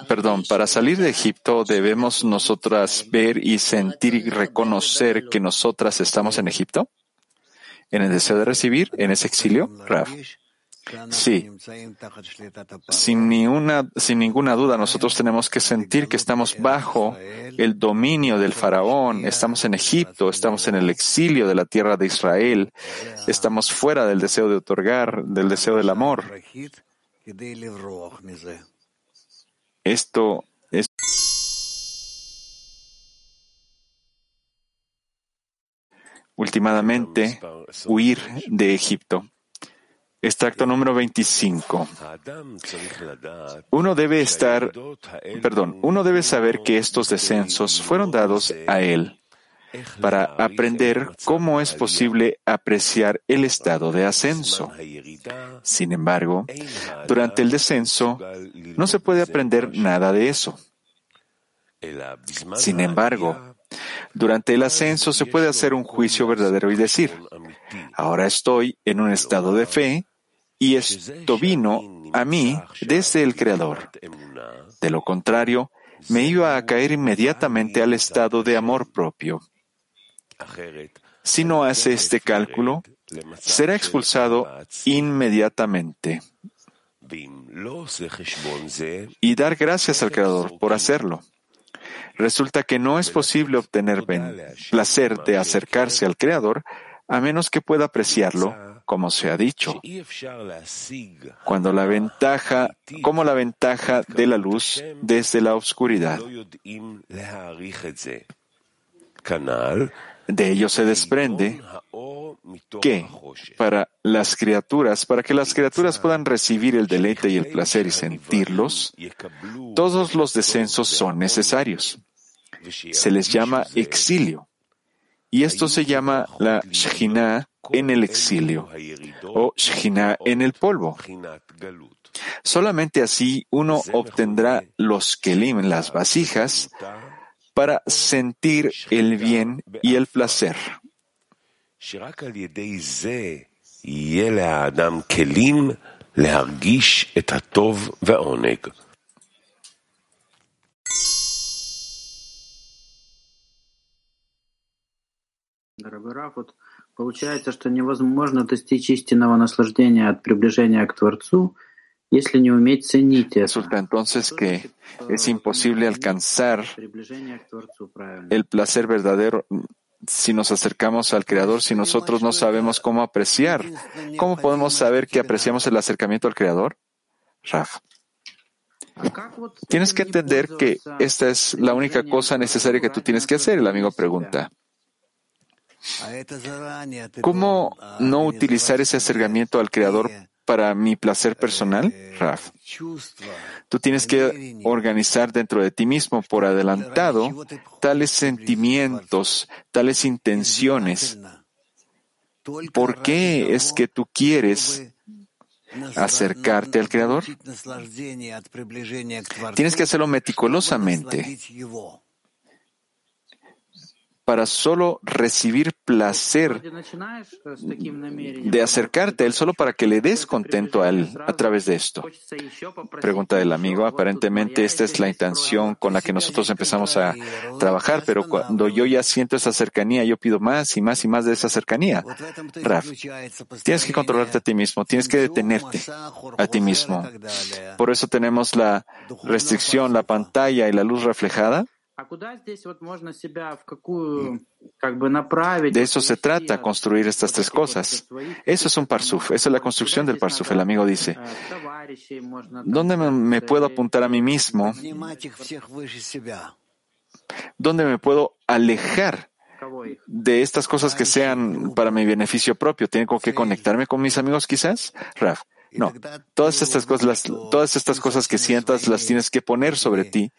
perdón, para salir de Egipto debemos nosotras ver y sentir y reconocer que nosotras estamos en Egipto? ¿En el deseo de recibir, en ese exilio? Raf. Sí, sin, ninguna, sin ninguna duda nosotros tenemos que sentir que estamos bajo el dominio del faraón, estamos en Egipto, estamos en el exilio de la tierra de Israel, estamos fuera del deseo de otorgar, del deseo del amor. Esto es últimamente huir de Egipto. Extracto número 25. Uno debe estar, perdón, uno debe saber que estos descensos fueron dados a él para aprender cómo es posible apreciar el estado de ascenso. Sin embargo, durante el descenso no se puede aprender nada de eso. Sin embargo, durante el ascenso se puede hacer un juicio verdadero y decir, ahora estoy en un estado de fe y esto vino a mí desde el Creador. De lo contrario, me iba a caer inmediatamente al estado de amor propio. Si no hace este cálculo, será expulsado inmediatamente. Y dar gracias al Creador por hacerlo. Resulta que no es posible obtener placer de acercarse al Creador a menos que pueda apreciarlo como se ha dicho, cuando la ventaja, como la ventaja de la luz desde la oscuridad. De ello se desprende que para las criaturas, para que las criaturas puedan recibir el deleite y el placer y sentirlos, todos los descensos son necesarios. Se les llama exilio. Y esto se llama la Shekhinah en el exilio o Shekhinah en el polvo. Solamente así uno obtendrá los kelim, las vasijas, para sentir el bien y el placer. Получается, что невозможно достичь истинного наслаждения от приближения к Творцу, если не уметь ценить это. Resulta entonces que es imposible alcanzar el placer verdadero si nos acercamos al Creador, si nosotros no sabemos cómo apreciar. ¿Cómo podemos saber que apreciamos el acercamiento al Creador? Raf. Tienes que entender que esta es la única cosa necesaria que tú tienes que hacer, el amigo pregunta. ¿Cómo no utilizar ese acercamiento al Creador para mi placer personal, Raf? Tú tienes que organizar dentro de ti mismo por adelantado tales sentimientos, tales intenciones. ¿Por qué es que tú quieres acercarte al Creador? Tienes que hacerlo meticulosamente para solo recibir placer de acercarte a Él, solo para que le des contento a Él a través de esto. Pregunta del amigo, aparentemente esta es la intención con la que nosotros empezamos a trabajar, pero cuando yo ya siento esa cercanía, yo pido más y más y más de esa cercanía. Raf, tienes que controlarte a ti mismo, tienes que detenerte a ti mismo. Por eso tenemos la restricción, la pantalla y la luz reflejada de eso se trata, construir estas tres cosas. Eso es un parsuf, esa es la construcción del parsuf. El amigo dice, ¿dónde me puedo apuntar a mí mismo? ¿Dónde me puedo alejar de estas cosas que sean para mi beneficio propio? ¿Tengo que conectarme con mis amigos quizás? Raf. No, todas estas cosas, todas estas cosas que sientas las tienes que poner sobre ti.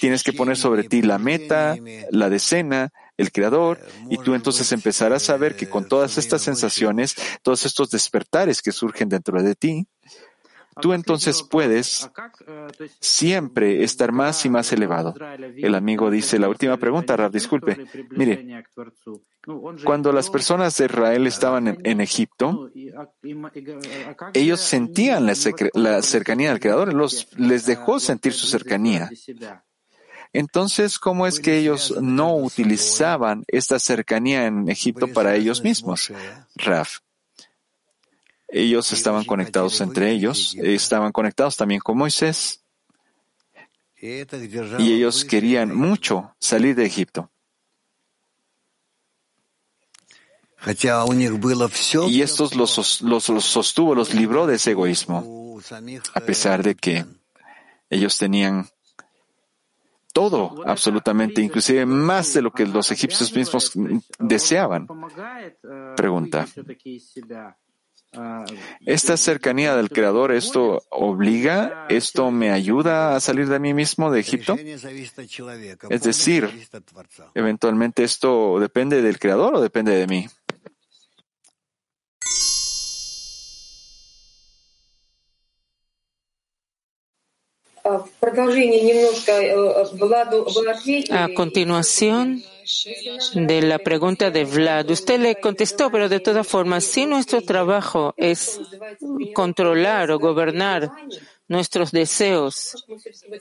Tienes que poner sobre ti la meta, la decena, el creador, y tú entonces empezarás a ver que con todas estas sensaciones, todos estos despertares que surgen dentro de ti, Tú entonces puedes siempre estar más y más elevado. El amigo dice, la última pregunta, Rab, disculpe. Mire, cuando las personas de Israel estaban en, Egipto, ellos sentían la, cercanía del Creador, les dejó sentir su cercanía. Entonces, ¿cómo es que ellos no utilizaban esta cercanía en Egipto para ellos mismos? Raf. Ellos estaban conectados entre ellos, estaban conectados también con Moisés. Y ellos querían mucho salir de Egipto. Y estos los, los, sostuvo, los libró de ese egoísmo, a pesar de que ellos tenían todo, absolutamente, inclusive más de lo que los egipcios mismos deseaban. Pregunta. Esta cercanía del Creador, ¿esto obliga? ¿Esto me ayuda a salir de mí mismo, de Egipto? Es decir, eventualmente esto depende del Creador o depende de mí. A continuación de la pregunta de Vlad, usted le contestó, pero de todas formas, si nuestro trabajo es controlar o gobernar nuestros deseos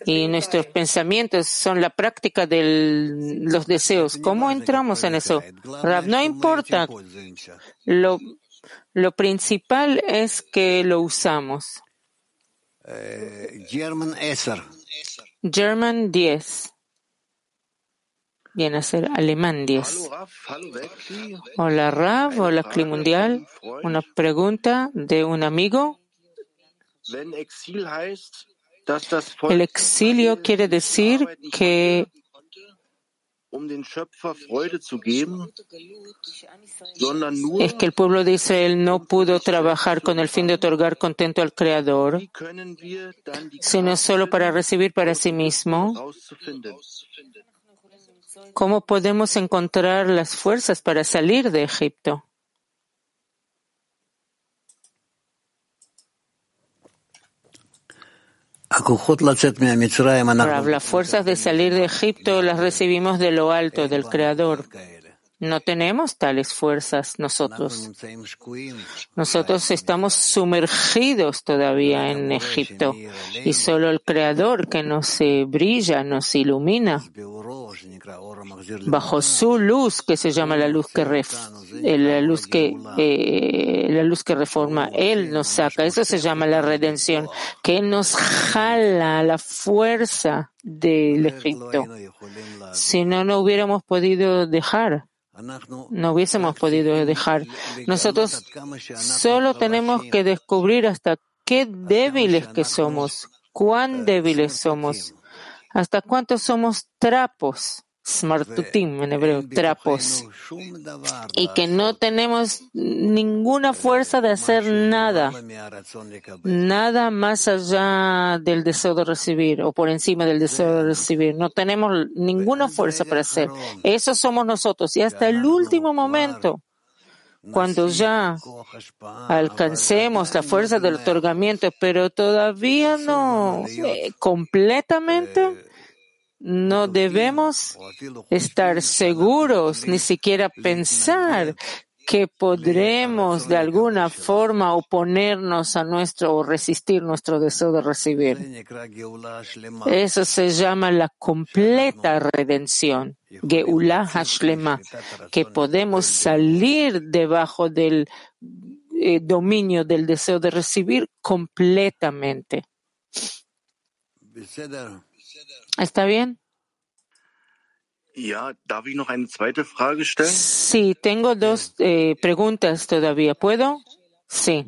y nuestros pensamientos son la práctica de los deseos, ¿cómo entramos en eso? no importa. Lo, lo principal es que lo usamos. German 10. German 10. Viene a ser alemán 10. Hola Rav, hola Climundial. Una pregunta de un amigo. El exilio quiere decir que es que el pueblo de Israel no pudo trabajar con el fin de otorgar contento al Creador, sino solo para recibir para sí mismo. ¿Cómo podemos encontrar las fuerzas para salir de Egipto? Las fuerzas de salir de Egipto las recibimos de lo alto del Creador. No tenemos tales fuerzas nosotros. Nosotros estamos sumergidos todavía en Egipto y solo el Creador que nos brilla, nos ilumina bajo su luz, que se llama la luz que ref, eh, la luz que eh, la luz que reforma, él nos saca. Eso se llama la redención, que él nos jala la fuerza del Egipto. Si no, no hubiéramos podido dejar no hubiésemos podido dejar. Nosotros solo tenemos que descubrir hasta qué débiles que somos, cuán débiles somos, hasta cuánto somos trapos smartutim en hebreo, trapos, y que no tenemos ninguna fuerza de hacer nada, nada más allá del deseo de recibir o por encima del deseo de recibir. No tenemos ninguna fuerza para hacer. Eso somos nosotros. Y hasta el último momento, cuando ya alcancemos la fuerza del otorgamiento, pero todavía no eh, completamente, no debemos estar seguros, ni siquiera pensar que podremos de alguna forma oponernos a nuestro o resistir nuestro deseo de recibir. Eso se llama la completa redención, Geulah Hashlema, que podemos salir debajo del eh, dominio del deseo de recibir completamente. ¿Está bien? Sí, tengo dos eh, preguntas todavía. ¿Puedo? Sí.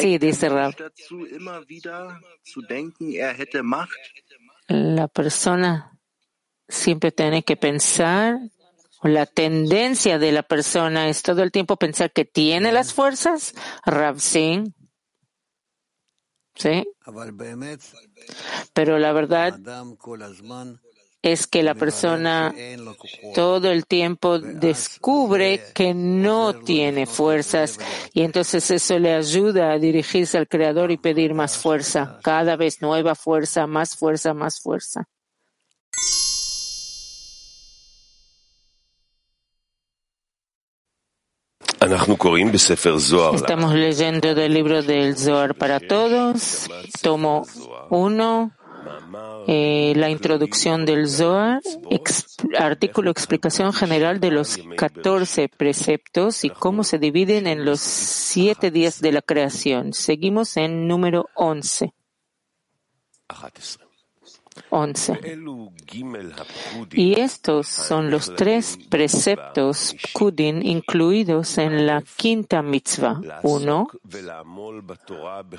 sí, dice Rab. La persona siempre tiene que pensar, la tendencia de la persona es todo el tiempo pensar que tiene las fuerzas. Rab, sí. ¿Sí? Pero la verdad es que la persona todo el tiempo descubre que no tiene fuerzas y entonces eso le ayuda a dirigirse al Creador y pedir más fuerza, cada vez nueva fuerza, más fuerza, más fuerza. Estamos leyendo del libro del Zohar para todos, tomo uno, eh, la introducción del Zohar, artículo explicación general de los 14 preceptos y cómo se dividen en los siete días de la creación. Seguimos en número 11. 11. Y estos son los tres preceptos Kudin incluidos en la quinta mitzvah. Uno,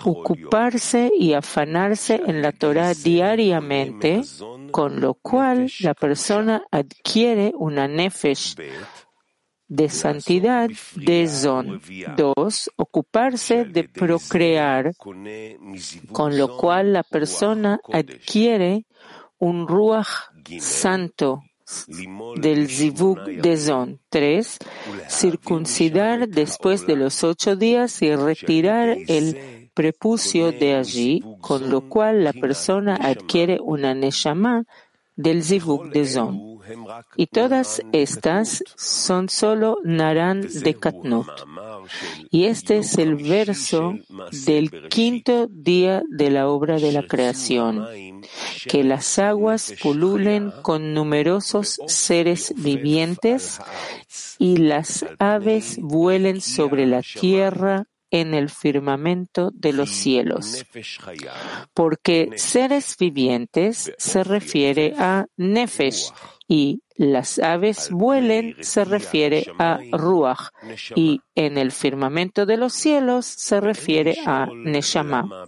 ocuparse y afanarse en la Torah diariamente, con lo cual la persona adquiere una nefesh de santidad de Zon. Dos, ocuparse de procrear, con lo cual la persona adquiere un ruach santo del zivug de Zon. Tres, circuncidar después de los ocho días y retirar el prepucio de allí, con lo cual la persona adquiere una neshama del zivug de Zon. Y todas estas son solo Naran de Katnut. Y este es el verso del quinto día de la obra de la creación, que las aguas pululen con numerosos seres vivientes y las aves vuelen sobre la tierra en el firmamento de los cielos. Porque seres vivientes se refiere a Nefesh y las aves vuelen se refiere a Ruach y en el firmamento de los cielos se refiere a Neshama.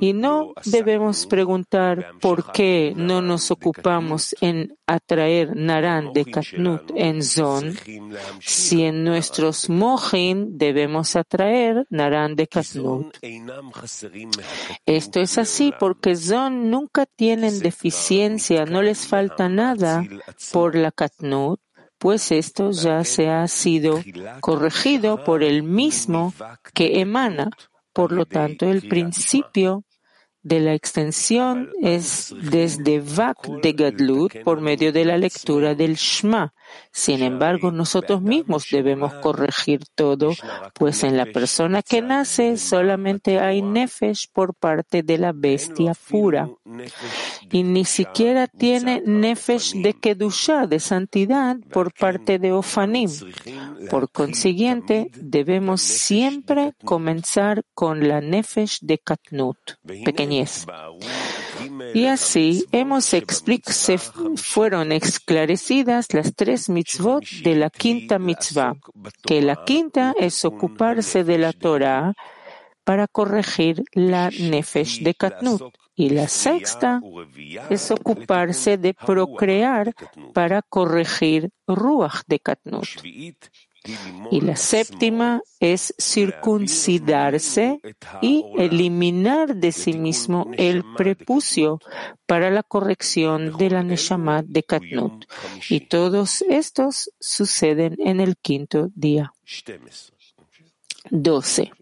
Y no debemos preguntar por qué no nos ocupamos en atraer Naran de Katnut en Zon, si en nuestros Mohin debemos atraer Naran de Katnut. Esto es así porque Zon nunca tienen deficiencia, no les falta nada por la Katnut, pues esto ya se ha sido corregido por el mismo que emana. Por lo tanto, el principio de la extensión es desde Vak de Gadlut por medio de la lectura del Shma Sin embargo, nosotros mismos debemos corregir todo, pues en la persona que nace solamente hay nefesh por parte de la bestia pura. Y ni siquiera tiene nefesh de kedusha, de santidad, por parte de Ofanim. Por consiguiente, debemos siempre comenzar con la nefesh de katnut, pequeñez. Y así hemos fueron esclarecidas las tres mitzvot de la quinta mitzvah, que la quinta es ocuparse de la Torah para corregir la nefesh de Katnut. Y la sexta es ocuparse de procrear para corregir Ruach de Katnut. Y la séptima es circuncidarse y eliminar de sí mismo el prepucio para la corrección de la Neshama de Katnut. Y todos estos suceden en el quinto día. 12.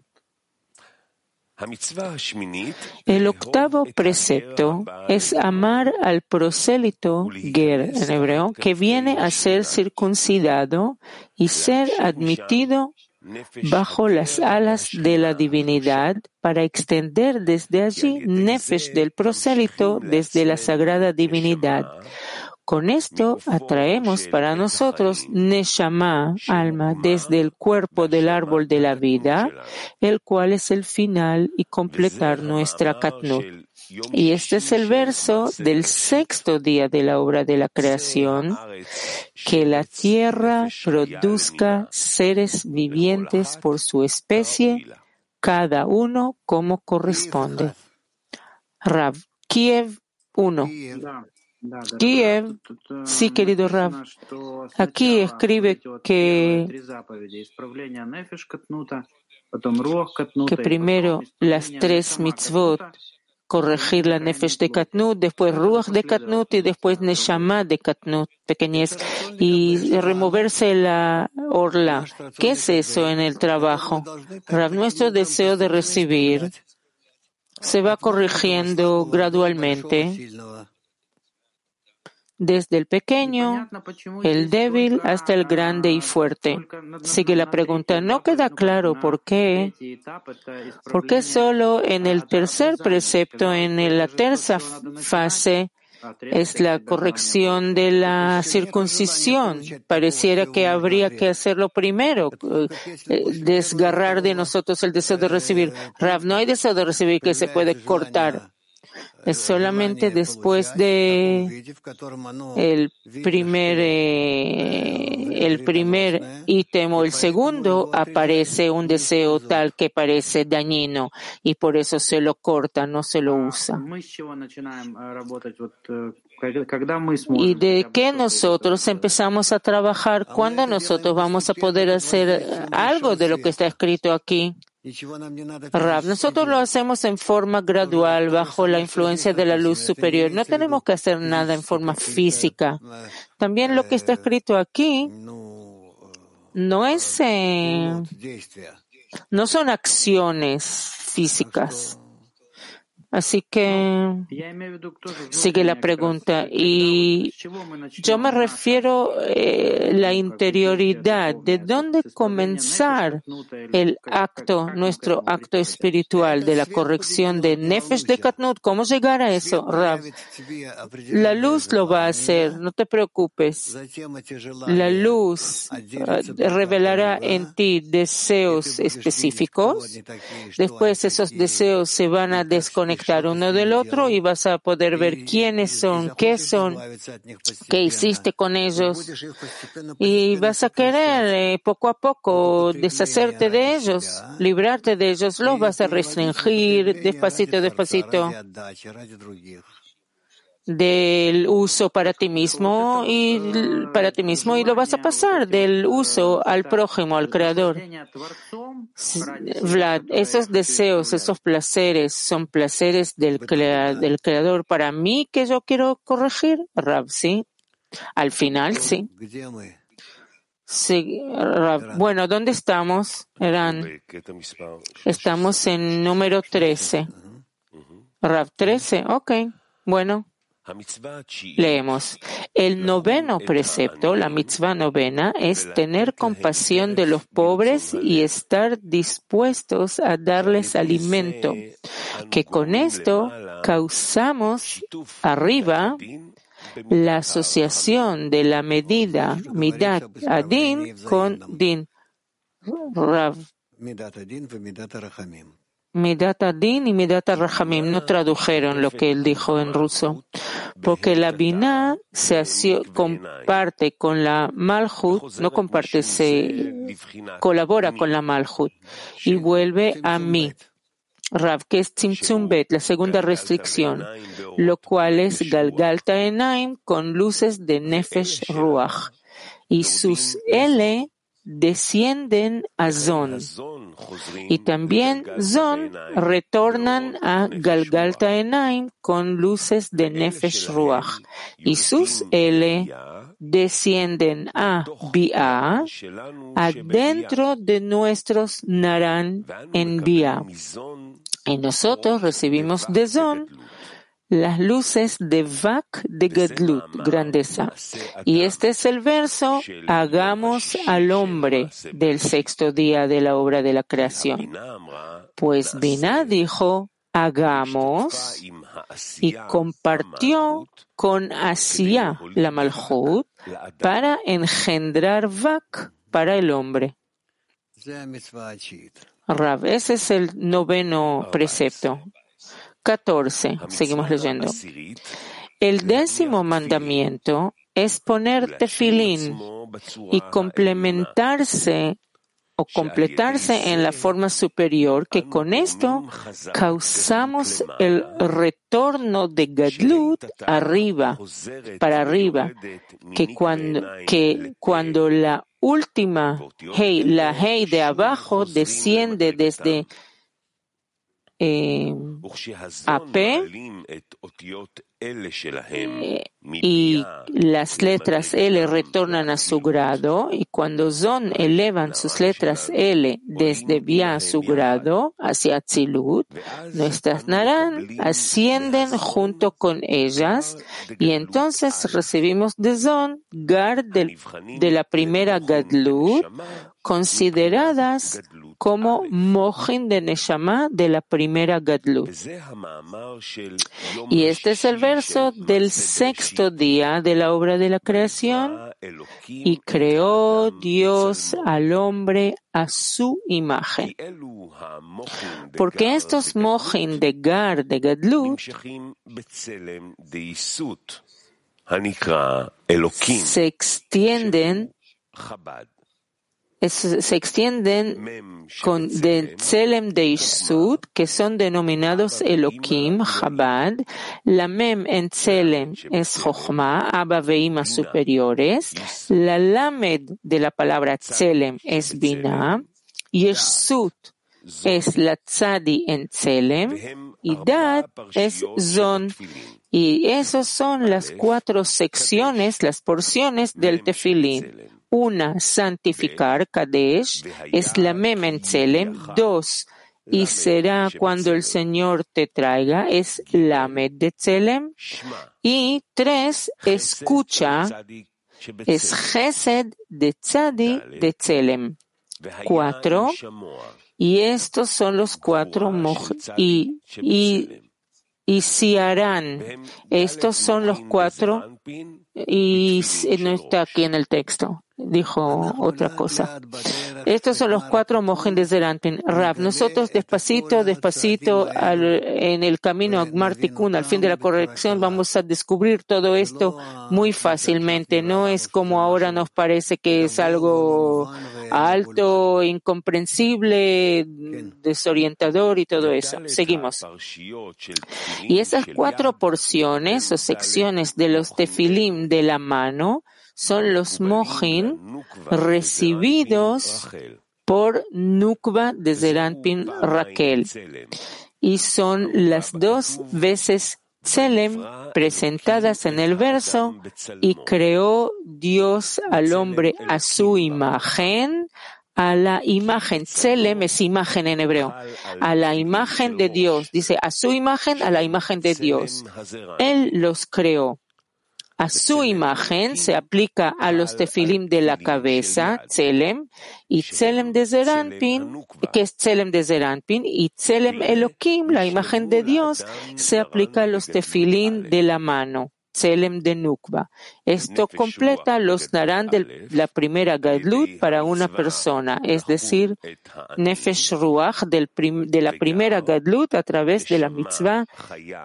El octavo precepto es amar al prosélito ger en hebreo que viene a ser circuncidado y ser admitido bajo las alas de la divinidad para extender desde allí nefesh del prosélito desde la sagrada divinidad con esto atraemos para nosotros Neshama, alma, desde el cuerpo del árbol de la vida, el cual es el final y completar nuestra Katnut. Y este es el verso del sexto día de la obra de la creación, que la tierra produzca seres vivientes por su especie, cada uno como corresponde. Rav Kiev 1. Kiev, sí, querido Rav, aquí escribe que, primero las tres mitzvot, corregir la nefesh de Katnut, después Ruach de Katnut y después Neshama de Katnut, pequeñez, y removerse la orla. ¿Qué es eso en el trabajo? Rav, nuestro deseo de recibir se va corrigiendo gradualmente desde el pequeño, el débil, hasta el grande y fuerte. Sigue la pregunta. No queda claro por qué. ¿Por qué solo en el tercer precepto, en la tercera fase, es la corrección de la circuncisión. Pareciera que habría que hacerlo primero, eh, desgarrar de nosotros el deseo de recibir. Rav, no hay deseo de recibir que se puede cortar solamente después de el primer eh, el primer ítem o el segundo aparece un deseo tal que parece dañino y por eso se lo corta, no se lo usa. ¿Y de qué nosotros empezamos a trabajar? ¿Cuándo nosotros vamos a poder hacer algo de lo que está escrito aquí? Nosotros lo hacemos en forma gradual, bajo la influencia de la luz superior. No tenemos que hacer nada en forma física. También lo que está escrito aquí no es, eh, no son acciones físicas. Así que sigue la pregunta. Y yo me refiero a eh, la interioridad. ¿De dónde comenzar el acto, nuestro acto espiritual de la corrección de Nefesh de Katnut? ¿Cómo llegar a eso, Rab? La luz lo va a hacer, no te preocupes. La luz eh, revelará en ti deseos específicos. Después esos deseos se van a desconectar uno del otro y vas a poder ver quiénes son, qué son, qué hiciste con ellos. Y vas a querer eh, poco a poco deshacerte de ellos, librarte de ellos, los vas a restringir despacito, despacito del uso para ti mismo y para ti mismo y lo vas a pasar del uso al prójimo, al creador. Vlad, esos deseos, esos placeres son placeres del, del creador. Para mí que yo quiero corregir, Rab, sí. Al final, sí. Sí, Bueno, ¿dónde estamos? Eran, estamos en número 13. Rab 13, ok. Bueno. Leemos, el noveno precepto, la mitzvah novena, es tener compasión de los pobres y estar dispuestos a darles alimento, que con esto causamos arriba la asociación de la medida midat adin con din. Rav. Midat Adin y Midat Rahamim no tradujeron lo que él dijo en ruso, porque la Binah se comparte con la Malhut, no comparte, se colabora con la Malhut y vuelve a mí. Rav, que es la segunda restricción, lo cual es Galgalta Enaim con luces de Nefesh Ruach. Y sus L descienden a Zon. Y también Zon retornan a Galgalta Enaim con luces de Nefesh Ruach. Y sus L descienden a Bia, adentro de nuestros Naran en Bia. Y nosotros recibimos de Zon las luces de Vak de Gedlut, grandeza. Y este es el verso, hagamos al hombre del sexto día de la obra de la creación. Pues Binah dijo, hagamos, y compartió con Asia la Malhut para engendrar Vak para el hombre. Rav, ese es el noveno precepto. 14. Seguimos leyendo. El décimo mandamiento es poner tefilín y complementarse o completarse en la forma superior, que con esto causamos el retorno de Gadlut arriba, para arriba, que cuando, que cuando la última hey, la hey de abajo desciende desde eh, AP y las letras L retornan a su grado y cuando Zon elevan sus letras L desde Bia a su grado hacia Tzilut, nuestras Naran ascienden junto con ellas y entonces recibimos de Zon Gar de, de la primera Gadlut consideradas como mojin de Neshama de la primera Gadlut. Y este es el verso del sexto día de la obra de la creación. Y creó Dios al hombre a su imagen. Porque estos mojin de Gar de Gadlut se extienden se extienden con de Tselem de Ishsud, que son denominados Elohim, Chabad. La Mem en Tselem es Jochma, Abba Veima superiores. La Lamed de la palabra Tselem es Binah. Yeshut es la Tzadi en Tselem. Y Dad es Zon. Y esas son las cuatro secciones, las porciones del Tefilín. Una, santificar, Kadesh, es la Mementzelem. Dos, y será cuando el Señor te traiga, es la de Tzelem. Y tres, escucha, es Gesed de Tzadi de Tzelem. Cuatro, y estos son los cuatro y, y, y si harán, estos son los cuatro, y no está aquí en el texto dijo otra cosa. Estos son los cuatro mojen de Zeranpin. Rab, nosotros despacito, despacito, en el camino a Martikun, al fin de la corrección, vamos a descubrir todo esto muy fácilmente. No es como ahora nos parece que es algo alto, incomprensible, desorientador y todo eso. Seguimos. Y esas cuatro porciones o secciones de los tefilim de la mano son los mojin recibidos por Nukba de Zeranpin Raquel y son las dos veces Tselem presentadas en el verso y creó Dios al hombre a su imagen, a la imagen. Tselem es imagen en hebreo. A la imagen de Dios. Dice a su imagen, a la imagen de Dios. Él los creó. A su imagen se aplica a los tefilim de la cabeza, Tselem, y Tselem de Zeranpin, que es Tselem de Zeranpin, y Tselem Elohim, la imagen de Dios, se aplica a los tefilim de la mano. Tselem de Nukba. Esto completa los naran de la primera Gadlut para una persona, es decir, Nefesh Ruach de la primera Gadlut a través de la mitzvah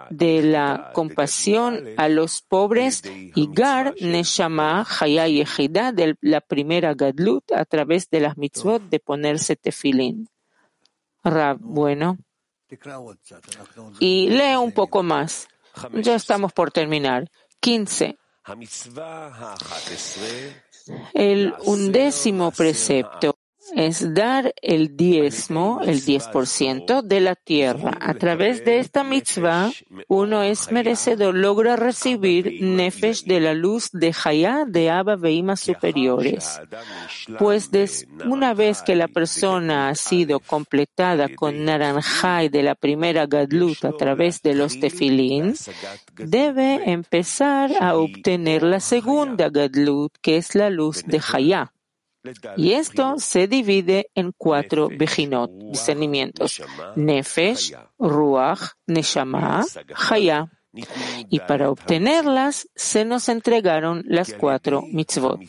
de la compasión a los pobres y Gar Neshama Chaya Yehida de la primera Gadlut a través de las mitzvot de ponerse tefilín. Rab, bueno. Y lee un poco más. Ya estamos por terminar. 15. El undécimo precepto es dar el diezmo, el diez por ciento de la tierra. A través de esta mitzvah, uno es merecedor, logra recibir nefesh de la luz de Hayá de Abba Veima superiores. Pues una vez que la persona ha sido completada con naranjay de la primera gadlut a través de los tefilín, debe empezar a obtener la segunda gadlut, que es la luz de Hayá. Y esto se divide en cuatro bejinot, discernimientos, Nefesh, Ruach, Neshama, Haya. Y para obtenerlas se nos entregaron las cuatro mitzvot.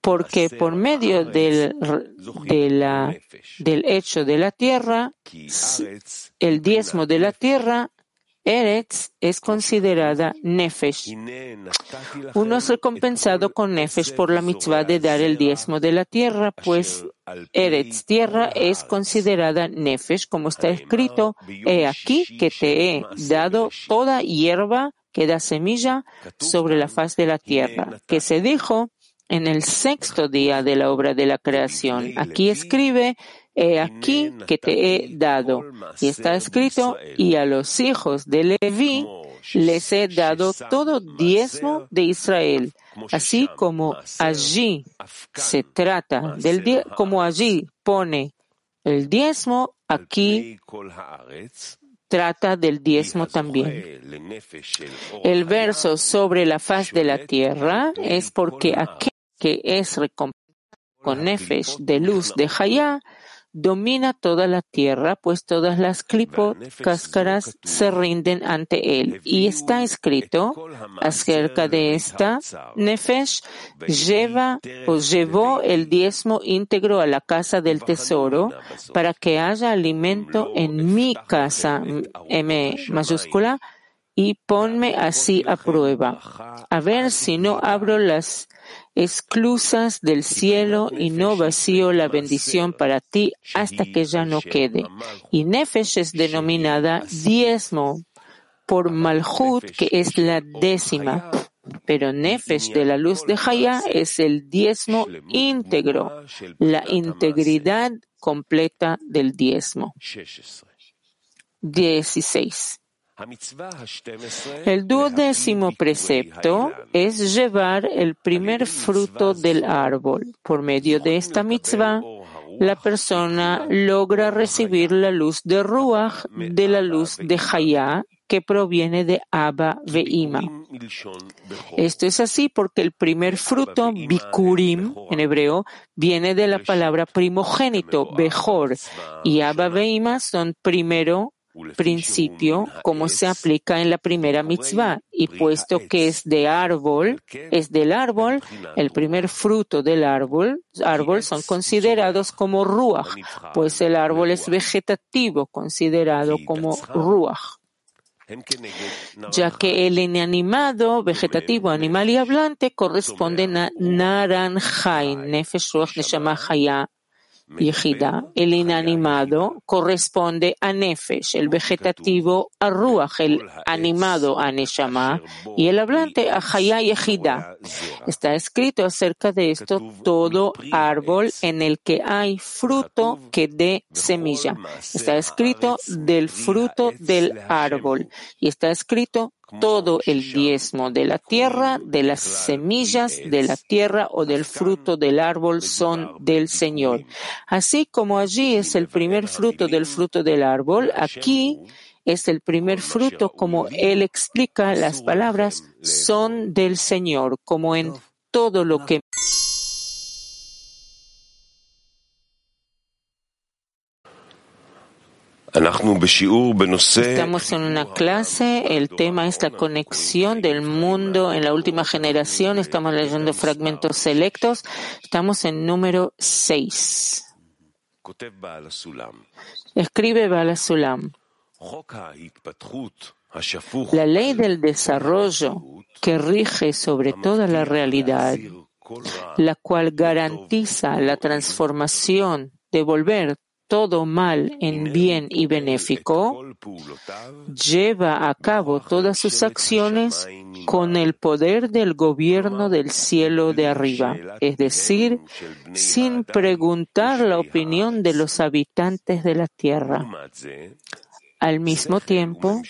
Porque por medio del, de la, del hecho de la tierra, el diezmo de la tierra Eretz es considerada Nefesh. Uno es recompensado con Nefesh por la mitzvah de dar el diezmo de la tierra, pues Eretz, tierra, es considerada Nefesh, como está escrito, he aquí que te he dado toda hierba que da semilla sobre la faz de la tierra, que se dijo en el sexto día de la obra de la creación. Aquí escribe, he aquí que te he dado. Y está escrito, y a los hijos de Leví les he dado todo diezmo de Israel. Así como allí se trata del como allí pone el diezmo, aquí trata del diezmo también. El verso sobre la faz de la tierra es porque aquel que es recompensado con nefesh de luz de Hayá domina toda la tierra, pues todas las clipot, cáscaras, se rinden ante él. Y está escrito acerca de esta, Nefesh lleva o llevó el diezmo íntegro a la casa del tesoro para que haya alimento en mi casa, M mayúscula, y ponme así a prueba, a ver si no abro las esclusas del cielo y no vacío la bendición para ti hasta que ya no quede. Y Nefesh es denominada diezmo por Malhut, que es la décima. Pero Nefesh de la luz de Hayá es el diezmo íntegro, la integridad completa del diezmo. 16. El duodécimo precepto es llevar el primer fruto del árbol. Por medio de esta mitzvah, la persona logra recibir la luz de Ruach de la luz de Hayá que proviene de Abba Veima. Esto es así porque el primer fruto, Bikurim, en hebreo, viene de la palabra primogénito, Bejor, y Abba Veima son primero principio como se aplica en la primera mitzvah y puesto que es de árbol, es del árbol, el primer fruto del árbol, árbol son considerados como ruach, pues el árbol es vegetativo, considerado como ruach ya que el inanimado, vegetativo, animal y hablante corresponden a naranjai, nefesh ruach el inanimado, corresponde a Nefesh, el vegetativo a Ruach, el animado a Neshama, y el hablante a Hayá Yehida. Está escrito acerca de esto todo árbol en el que hay fruto que dé semilla. Está escrito del fruto del árbol. Y está escrito todo el diezmo de la tierra, de las semillas de la tierra o del fruto del árbol son del Señor. Así como allí es el primer fruto del fruto del árbol, aquí es el primer fruto, como él explica, las palabras son del Señor, como en todo lo que Estamos en una clase, el tema es la conexión del mundo en la última generación, estamos leyendo fragmentos selectos, estamos en número 6. Escribe Bala Sulam. La ley del desarrollo que rige sobre toda la realidad, la cual garantiza la transformación de volver todo mal en bien y benéfico, lleva a cabo todas sus acciones con el poder del gobierno del cielo de arriba, es decir, sin preguntar la opinión de los habitantes de la tierra. Al mismo tiempo,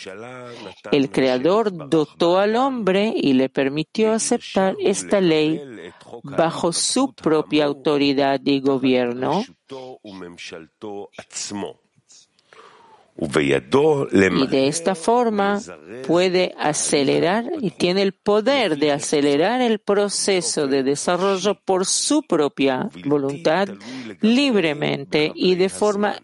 el Creador dotó al hombre y le permitió aceptar esta ley bajo su propia autoridad y gobierno. Y de esta forma puede acelerar y tiene el poder de acelerar el proceso de desarrollo por su propia voluntad libremente y de forma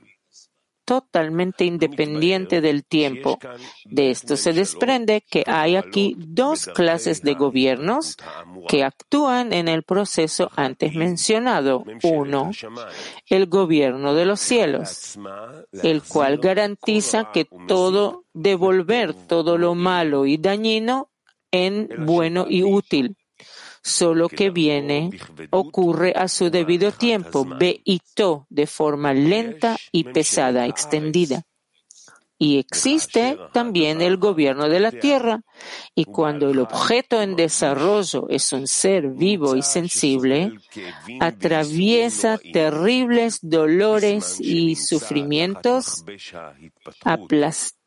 totalmente independiente del tiempo. De esto se desprende que hay aquí dos clases de gobiernos que actúan en el proceso antes mencionado. Uno, el gobierno de los cielos, el cual garantiza que todo devolver todo lo malo y dañino en bueno y útil solo que viene ocurre a su debido tiempo, beito, de forma lenta y pesada, extendida. Y existe también el gobierno de la tierra. Y cuando el objeto en desarrollo es un ser vivo y sensible, atraviesa terribles dolores y sufrimientos, aplastados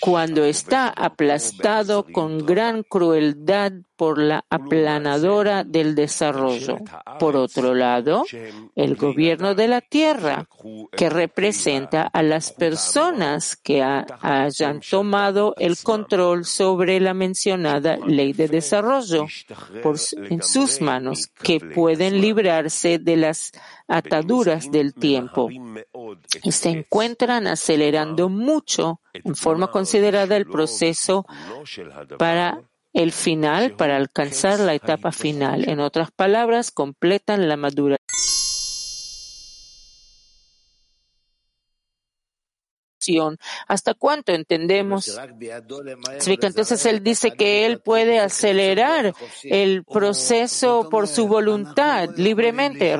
cuando está aplastado con gran crueldad por la aplanadora del desarrollo. Por otro lado, el gobierno de la tierra, que representa a las personas que hayan tomado el control sobre la mencionada ley de desarrollo en sus manos, que pueden librarse de las ataduras del tiempo y se encuentran acelerando mucho en forma considerada el proceso para el final, para alcanzar la etapa final. En otras palabras, completan la ¿Hasta cuánto entendemos? Entonces él dice que él puede acelerar el proceso por su voluntad libremente.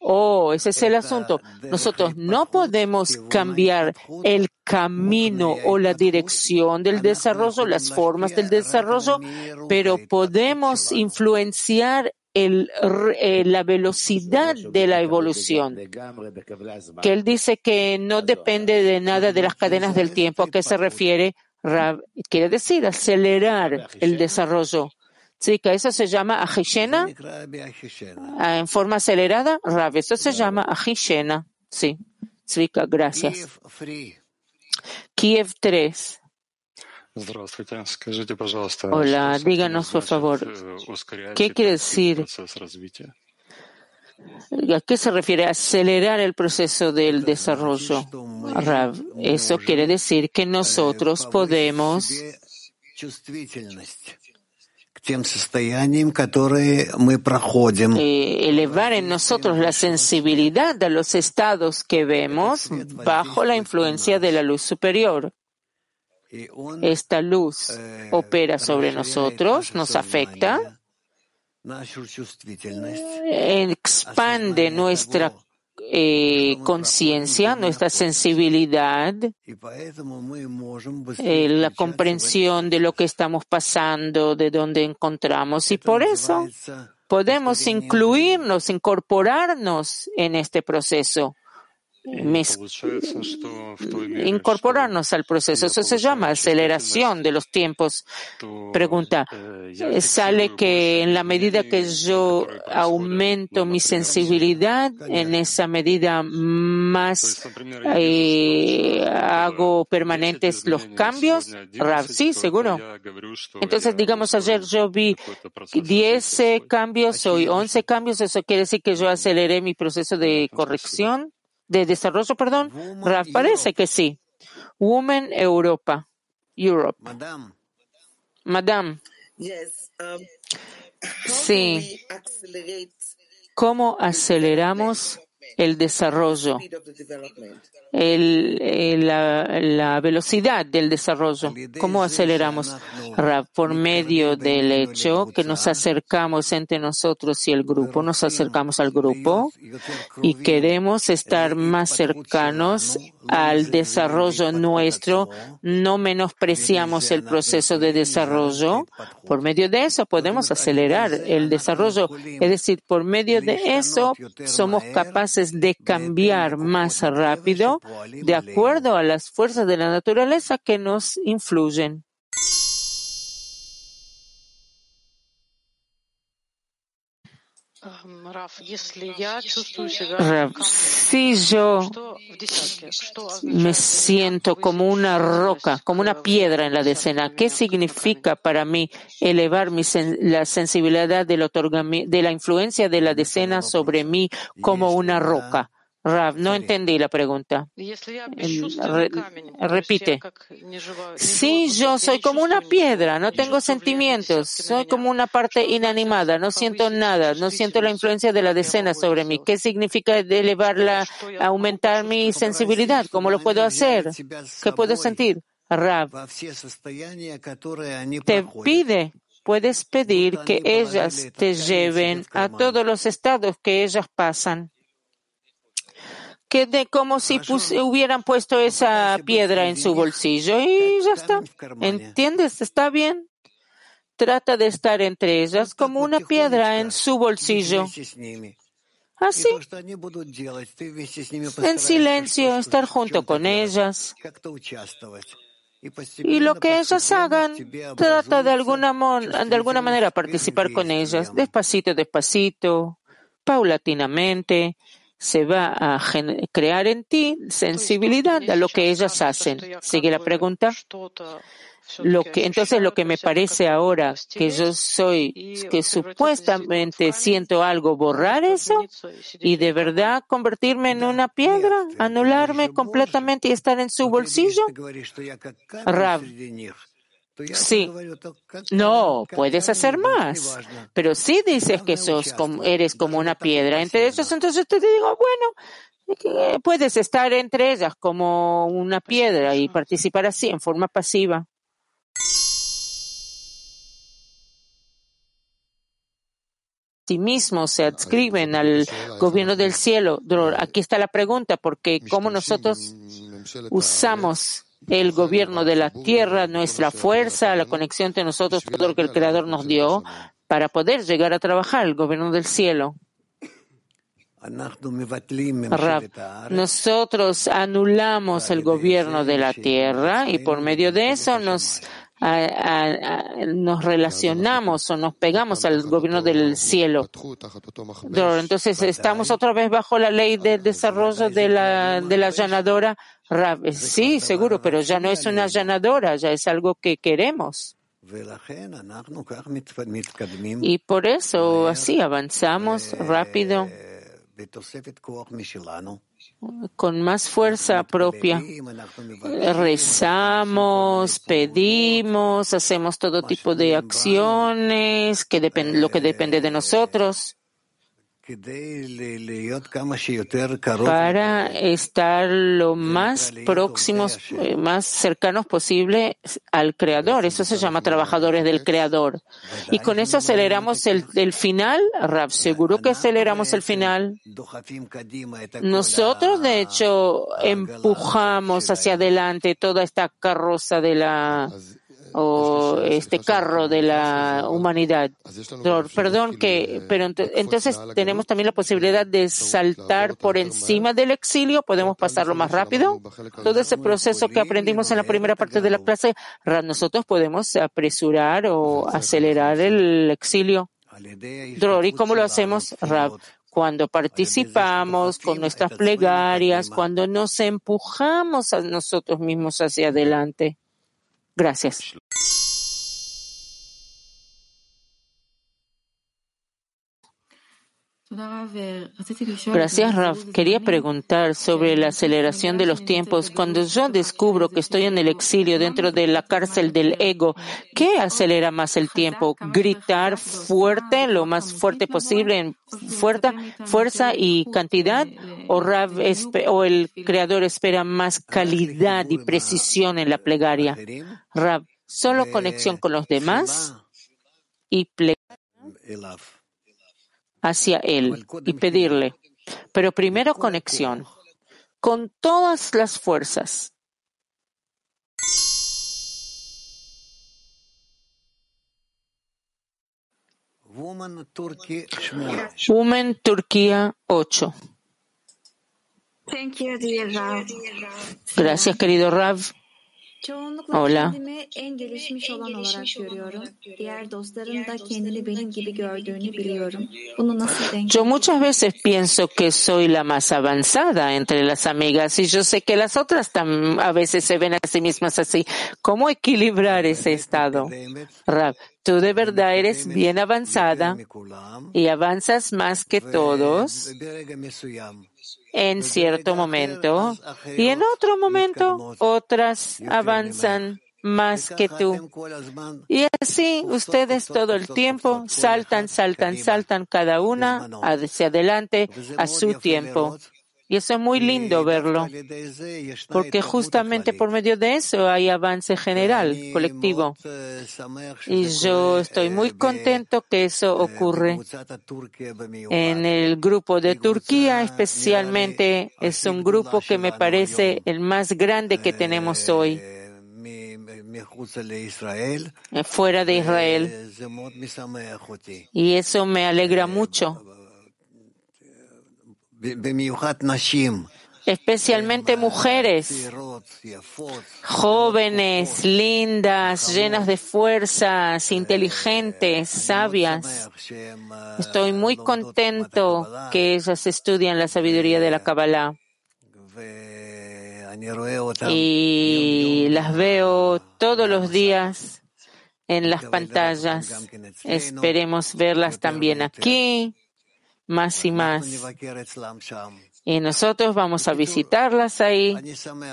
Oh, ese es el asunto. Nosotros no podemos cambiar el camino o la dirección del desarrollo, las formas del desarrollo, pero podemos influenciar eh, la velocidad de la evolución, que él dice que no depende de nada de las cadenas del tiempo. ¿A qué se refiere? quiere decir acelerar el desarrollo. Que eso se llama ajishena, ah, en forma acelerada, Rav, eso se llama ajishena. Sí, Tzvika, gracias. Kiev 3. Hola, díganos por favor, э, ¿qué quiere decir? ¿A qué se refiere acelerar el proceso del desarrollo? Rav, eso quiere decir que nosotros podemos eh, elevar en nosotros la sensibilidad a los estados que vemos bajo la influencia de la luz superior. Esta luz eh, opera sobre nosotros, nos afecta, expande nuestra eh, conciencia, nuestra sensibilidad, eh, la comprensión de lo que estamos pasando, de dónde encontramos. Y por eso podemos incluirnos, incorporarnos en este proceso incorporarnos al proceso. Eso se llama aceleración de los tiempos. Pregunta, sale que en la medida que yo aumento mi sensibilidad, en esa medida más eh, hago permanentes los cambios. sí, seguro. Entonces, digamos, ayer yo vi 10 cambios, hoy 11 cambios. Eso quiere decir que yo aceleré mi proceso de corrección de desarrollo, perdón? Raf, parece que sí. Women Europa. Europe. Madame. Um, sí. ¿Cómo aceleramos el desarrollo? el, la, velocidad del desarrollo. ¿Cómo aceleramos? Por medio del hecho que nos acercamos entre nosotros y el grupo, nos acercamos al grupo y queremos estar más cercanos al desarrollo nuestro, no menospreciamos el proceso de desarrollo. Por medio de eso podemos acelerar el desarrollo. Es decir, por medio de eso somos capaces de cambiar más rápido de acuerdo a las fuerzas de la naturaleza que nos influyen. Si yo me siento como una roca, como una piedra en la decena, ¿qué significa para mí elevar mi la sensibilidad del de la influencia de la decena sobre mí como una roca? Rav, no entendí la pregunta. repite. Sí, yo soy como una piedra, no tengo sentimientos, soy como una parte inanimada, no siento nada, no siento la influencia de la decena sobre mí. ¿Qué significa elevarla, aumentar mi sensibilidad? ¿Cómo lo puedo hacer? ¿Qué puedo sentir? Rav, te pide puedes pedir que ellas te lleven a todos los estados que ellas pasan que de como si hubieran puesto esa piedra en su bolsillo y ya está. ¿Entiendes? ¿Está bien? Trata de estar entre ellas como una piedra en su bolsillo. Así, en silencio, estar junto con ellas. Y lo que ellas hagan, trata de alguna, de alguna manera participar con ellas, despacito, despacito, paulatinamente, se va a crear en ti sensibilidad a lo que ellas hacen. Sigue la pregunta. Lo que, entonces lo que me parece ahora que yo soy, que supuestamente siento algo, borrar eso y de verdad convertirme en una piedra, anularme completamente y estar en su bolsillo. Rab, Sí. No, puedes hacer más. Pero si dices que sos como, eres como una piedra entre ellos, entonces te digo, bueno, puedes estar entre ellas como una piedra y participar así, en forma pasiva. sí mismos se adscriben al gobierno del cielo. Aquí está la pregunta, porque cómo nosotros usamos el gobierno de la tierra, nuestra fuerza, la conexión entre nosotros, todo lo que el Creador nos dio, para poder llegar a trabajar el gobierno del cielo. Nosotros anulamos el gobierno de la tierra y por medio de eso nos nos relacionamos o nos pegamos al gobierno del cielo. Entonces estamos otra vez bajo la ley de desarrollo de la, de la allanadora. Sí, seguro, pero ya no es una allanadora, ya es algo que queremos. Y por eso así avanzamos rápido con más fuerza propia. Rezamos, pedimos, hacemos todo tipo de acciones, que lo que depende de nosotros para estar lo más próximos, eh, más cercanos posible al Creador. Eso se llama trabajadores del Creador. Y con eso aceleramos el, el final. Rab, seguro que aceleramos el final. Nosotros, de hecho, empujamos hacia adelante toda esta carroza de la o este carro de la humanidad. Perdón que, pero entonces tenemos también la posibilidad de saltar por encima del exilio, podemos pasarlo más rápido. Todo ese proceso que aprendimos en la primera parte de la clase, nosotros podemos apresurar o acelerar el exilio. ¿y cómo lo hacemos, Rab? Cuando participamos con nuestras plegarias, cuando nos empujamos a nosotros mismos hacia adelante. Gracias. Gracias, Raf. Quería preguntar sobre la aceleración de los tiempos. Cuando yo descubro que estoy en el exilio dentro de la cárcel del ego, ¿qué acelera más el tiempo? ¿Gritar fuerte, lo más fuerte posible, en fuerza, fuerza y cantidad? ¿O, Rav o el creador espera más calidad y precisión en la plegaria? Rav, solo conexión con los demás y plegaria hacia Él y pedirle, pero primero conexión con todas las fuerzas. Woman Turquía 8. Gracias, querido Rav. Hola. Yo muchas veces pienso que soy la más avanzada entre las amigas y yo sé que las otras a veces se ven a sí mismas así. ¿Cómo equilibrar ese estado? Rab, tú de verdad eres bien avanzada y avanzas más que todos en cierto momento y en otro momento otras avanzan más que tú. Y así ustedes todo el tiempo saltan, saltan, saltan cada una hacia adelante a su tiempo. Y eso es muy lindo verlo, porque justamente por medio de eso hay avance general, colectivo. Y yo estoy muy contento que eso ocurre. En el grupo de Turquía, especialmente, es un grupo que me parece el más grande que tenemos hoy fuera de Israel. Y eso me alegra mucho especialmente mujeres, jóvenes, lindas, llenas de fuerzas, inteligentes, sabias. Estoy muy contento que ellas estudian la sabiduría de la Kabbalah. Y las veo todos los días en las pantallas. Esperemos verlas también aquí más y más. Y nosotros vamos a visitarlas ahí.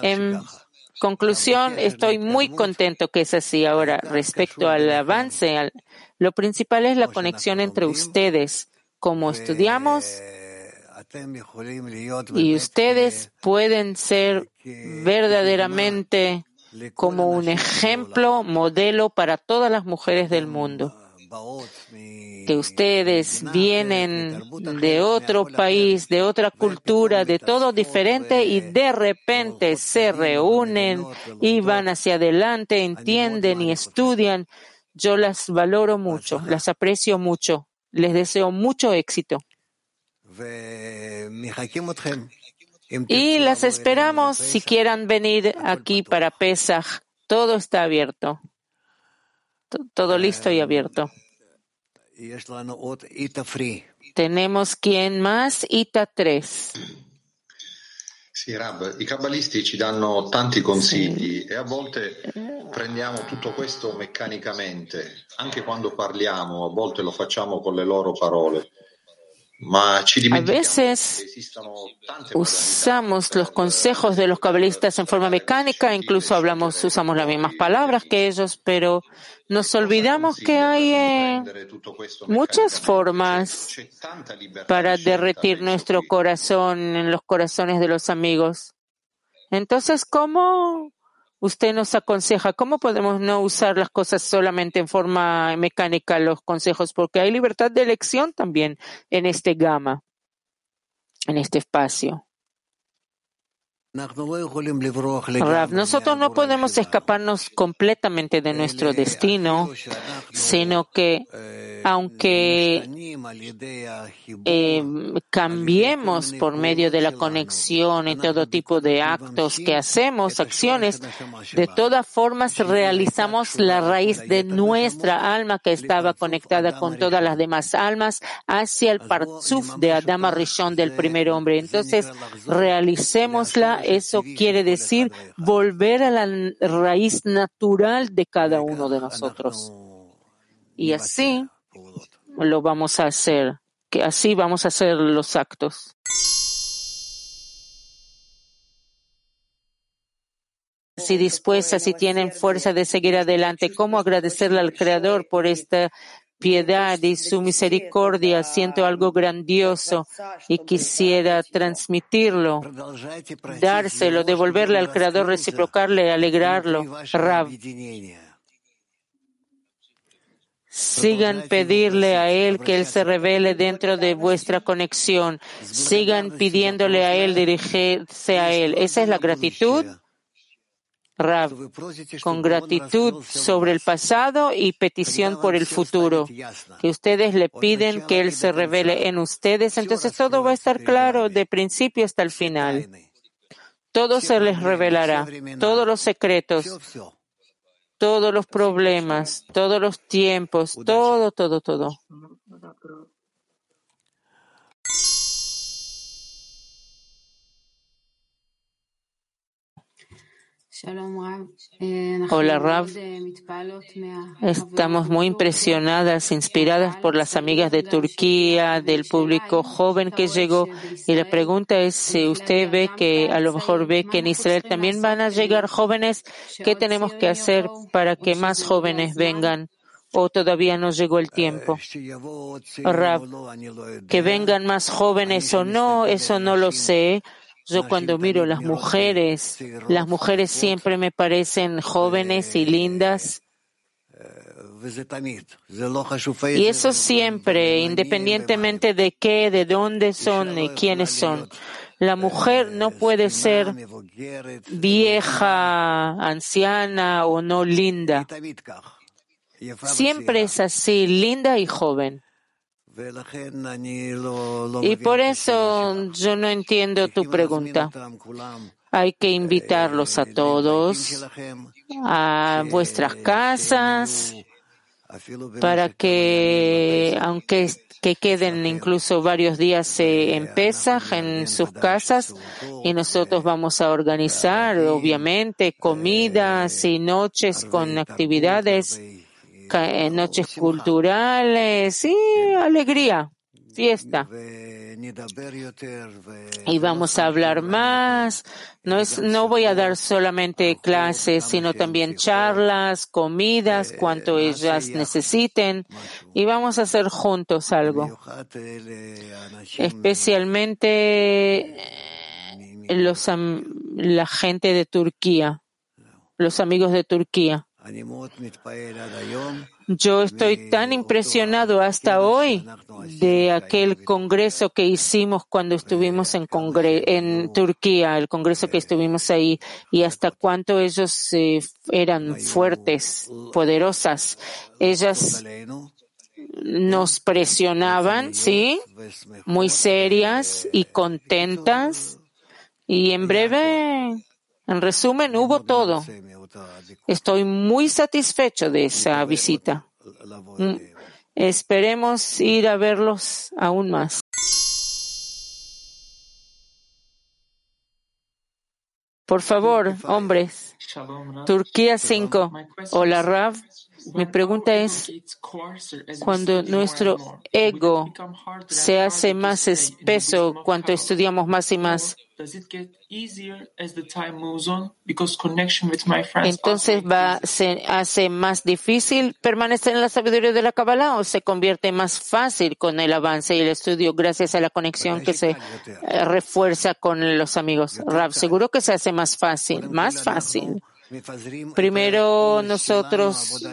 En conclusión, estoy muy contento que es así. Ahora, respecto al avance, lo principal es la conexión entre ustedes, como estudiamos, y ustedes pueden ser verdaderamente como un ejemplo, modelo para todas las mujeres del mundo que ustedes vienen de otro país, de otra cultura, de todo diferente y de repente se reúnen y van hacia adelante, entienden y estudian. Yo las valoro mucho, las aprecio mucho, les deseo mucho éxito. Y las esperamos si quieran venir aquí para Pesach. Todo está abierto. Todo listo y abierto. Tenemos quien más, Ita 3. Sì, Rab, i cabalisti ci danno tanti consigli sì. e a volte prendiamo tutto questo meccanicamente, anche quando parliamo, a volte lo facciamo con le loro parole. A veces usamos los consejos de los cabalistas en forma mecánica, incluso hablamos, usamos las mismas palabras que ellos, pero nos olvidamos que hay eh, muchas formas para derretir nuestro corazón en los corazones de los amigos. Entonces, ¿cómo usted nos aconseja cómo podemos no usar las cosas solamente en forma mecánica, los consejos, porque hay libertad de elección también en este gama, en este espacio. Nosotros no podemos escaparnos completamente de nuestro destino, sino que aunque eh, cambiemos por medio de la conexión y todo tipo de actos que hacemos, acciones, de todas formas realizamos la raíz de nuestra alma que estaba conectada con todas las demás almas hacia el parzuf de Adama Rishon del primer hombre. Entonces, realicémosla. Eso quiere decir volver a la raíz natural de cada uno de nosotros. Y así lo vamos a hacer, que así vamos a hacer los actos. Si dispuestas, si tienen fuerza de seguir adelante, ¿cómo agradecerle al Creador por esta piedad y su misericordia? Siento algo grandioso y quisiera transmitirlo, dárselo, devolverle al Creador, reciprocarle, alegrarlo. Rab. Sigan pedirle a Él que Él se revele dentro de vuestra conexión. Sigan pidiéndole a Él dirigirse a Él. Esa es la gratitud. Rab, con gratitud sobre el pasado y petición por el futuro, que ustedes le piden que Él se revele en ustedes, entonces todo va a estar claro de principio hasta el final. Todo se les revelará, todos los secretos, todos los problemas, todos los tiempos, todo, todo, todo. Hola Rav, estamos muy impresionadas, inspiradas por las amigas de Turquía, del público joven que llegó. Y la pregunta es si usted ve que a lo mejor ve que en Israel también van a llegar jóvenes, ¿qué tenemos que hacer para que más jóvenes vengan? ¿O todavía no llegó el tiempo? Rav, que vengan más jóvenes o no, eso no lo sé yo cuando miro las mujeres, las mujeres siempre me parecen jóvenes y lindas. Y eso siempre, independientemente de qué, de dónde son y quiénes son. La mujer no puede ser vieja, anciana o no linda. Siempre es así, linda y joven. Y por eso yo no entiendo tu pregunta. Hay que invitarlos a todos a vuestras casas para que, aunque que queden incluso varios días en Pesach en sus casas y nosotros vamos a organizar, obviamente, comidas y noches con actividades noches culturales y alegría, fiesta. Y vamos a hablar más. No es, no voy a dar solamente clases, sino también charlas, comidas, cuanto ellas necesiten. Y vamos a hacer juntos algo. Especialmente los, la gente de Turquía, los amigos de Turquía. Yo estoy tan impresionado hasta hoy de aquel congreso que hicimos cuando estuvimos en, en Turquía, el congreso que estuvimos ahí, y hasta cuánto ellos eh, eran fuertes, poderosas. Ellas nos presionaban, ¿sí? Muy serias y contentas. Y en breve, en resumen, hubo todo. Estoy muy satisfecho de esa visita. Mm, esperemos ir a verlos aún más. Por favor, hombres. Turquía 5. Hola, Rav. Mi pregunta es, cuando nuestro ego se hace más espeso, cuando estudiamos más y más, entonces va, se hace más difícil permanecer en la sabiduría de la Kabbalah o se convierte más fácil con el avance y el estudio gracias a la conexión que se eh, refuerza con los amigos. Rab, seguro que se hace más fácil, más fácil. Primero nosotros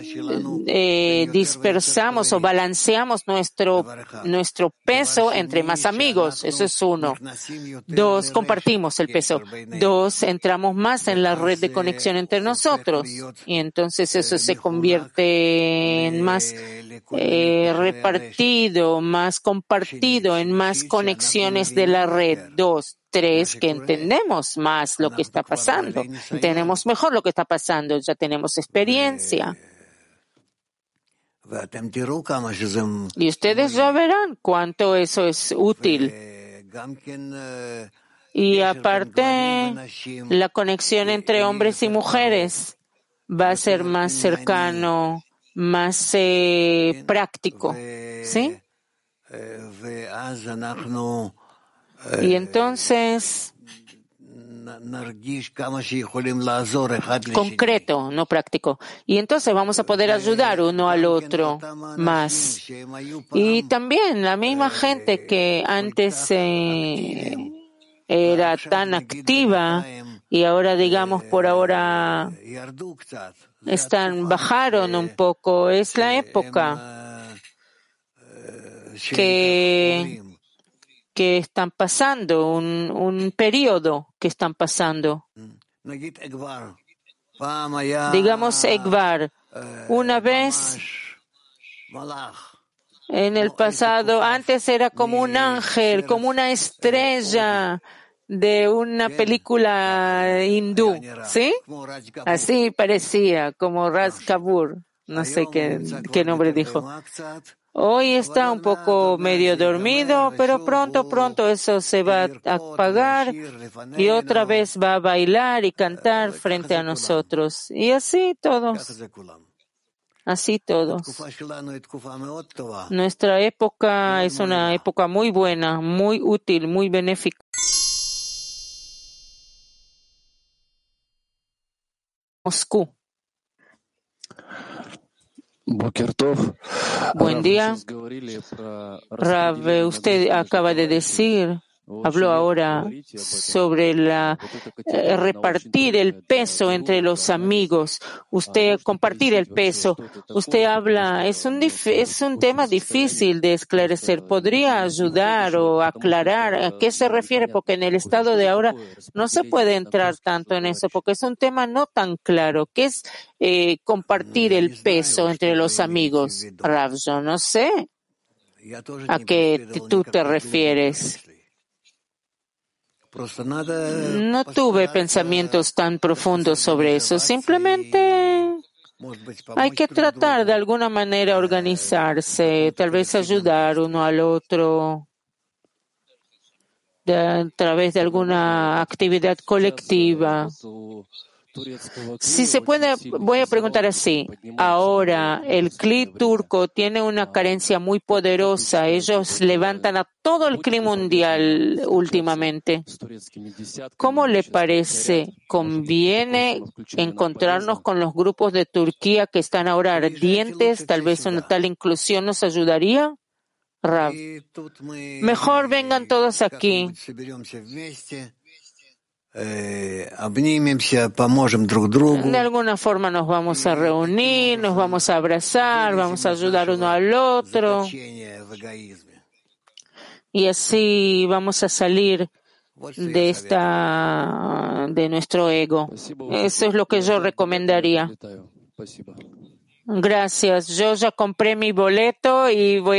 eh, dispersamos o balanceamos nuestro, nuestro peso entre más amigos. Eso es uno. Dos, compartimos el peso. Dos, entramos más en la red de conexión entre nosotros. Y entonces eso se convierte en más eh, repartido, más compartido, en más conexiones de la red. Dos, tres, que entendemos más lo que está pasando. Entendemos mejor lo que está pasando, ya tenemos experiencia. Y ustedes ya verán cuánto eso es útil. Y aparte, la conexión entre hombres y mujeres va a ser más cercano, más eh, práctico. ¿Sí? Y entonces, concreto, no práctico. Y entonces vamos a poder ayudar uno al otro más. Y también la misma gente que antes eh, era tan activa y ahora, digamos, por ahora están, bajaron un poco. Es la época que que están pasando, un, un periodo que están pasando. Digamos Egvar, una vez en el pasado, antes era como un ángel, como una estrella de una película hindú, ¿sí? Así parecía, como Raj Kapoor, no sé qué, qué nombre dijo. Hoy está un poco medio dormido, pero pronto, pronto eso se va a apagar y otra vez va a bailar y cantar frente a nosotros. Y así todos. Así todos. Nuestra época es una época muy buena, muy útil, muy benéfica. Moscú. Buen día. Rav, usted acaba de decir, habló ahora sobre la eh, repartir el peso entre los amigos. Usted compartir el peso. Usted habla, es un, es un tema difícil de esclarecer. ¿Podría ayudar o aclarar a qué se refiere? Porque en el estado de ahora no se puede entrar tanto en eso, porque es un tema no tan claro. ¿Qué es eh, compartir el peso entre los amigos? Rav, yo no sé a qué tú te refieres. No tuve pensamientos tan profundos sobre eso. Simplemente hay que tratar de alguna manera organizarse, tal vez ayudar uno al otro a través de alguna actividad colectiva. Si se puede, voy a preguntar así. Ahora, el CLI turco tiene una carencia muy poderosa. Ellos levantan a todo el CLI mundial últimamente. ¿Cómo le parece? ¿Conviene encontrarnos con los grupos de Turquía que están ahora ardientes? Tal vez una tal inclusión nos ayudaría. Rav. Mejor vengan todos aquí. De alguna forma nos vamos a reunir, nos vamos a abrazar, vamos a ayudar uno al otro. Y así vamos a salir de esta, de nuestro ego. Eso es lo que yo recomendaría. Gracias. Yo ya compré mi boleto y voy a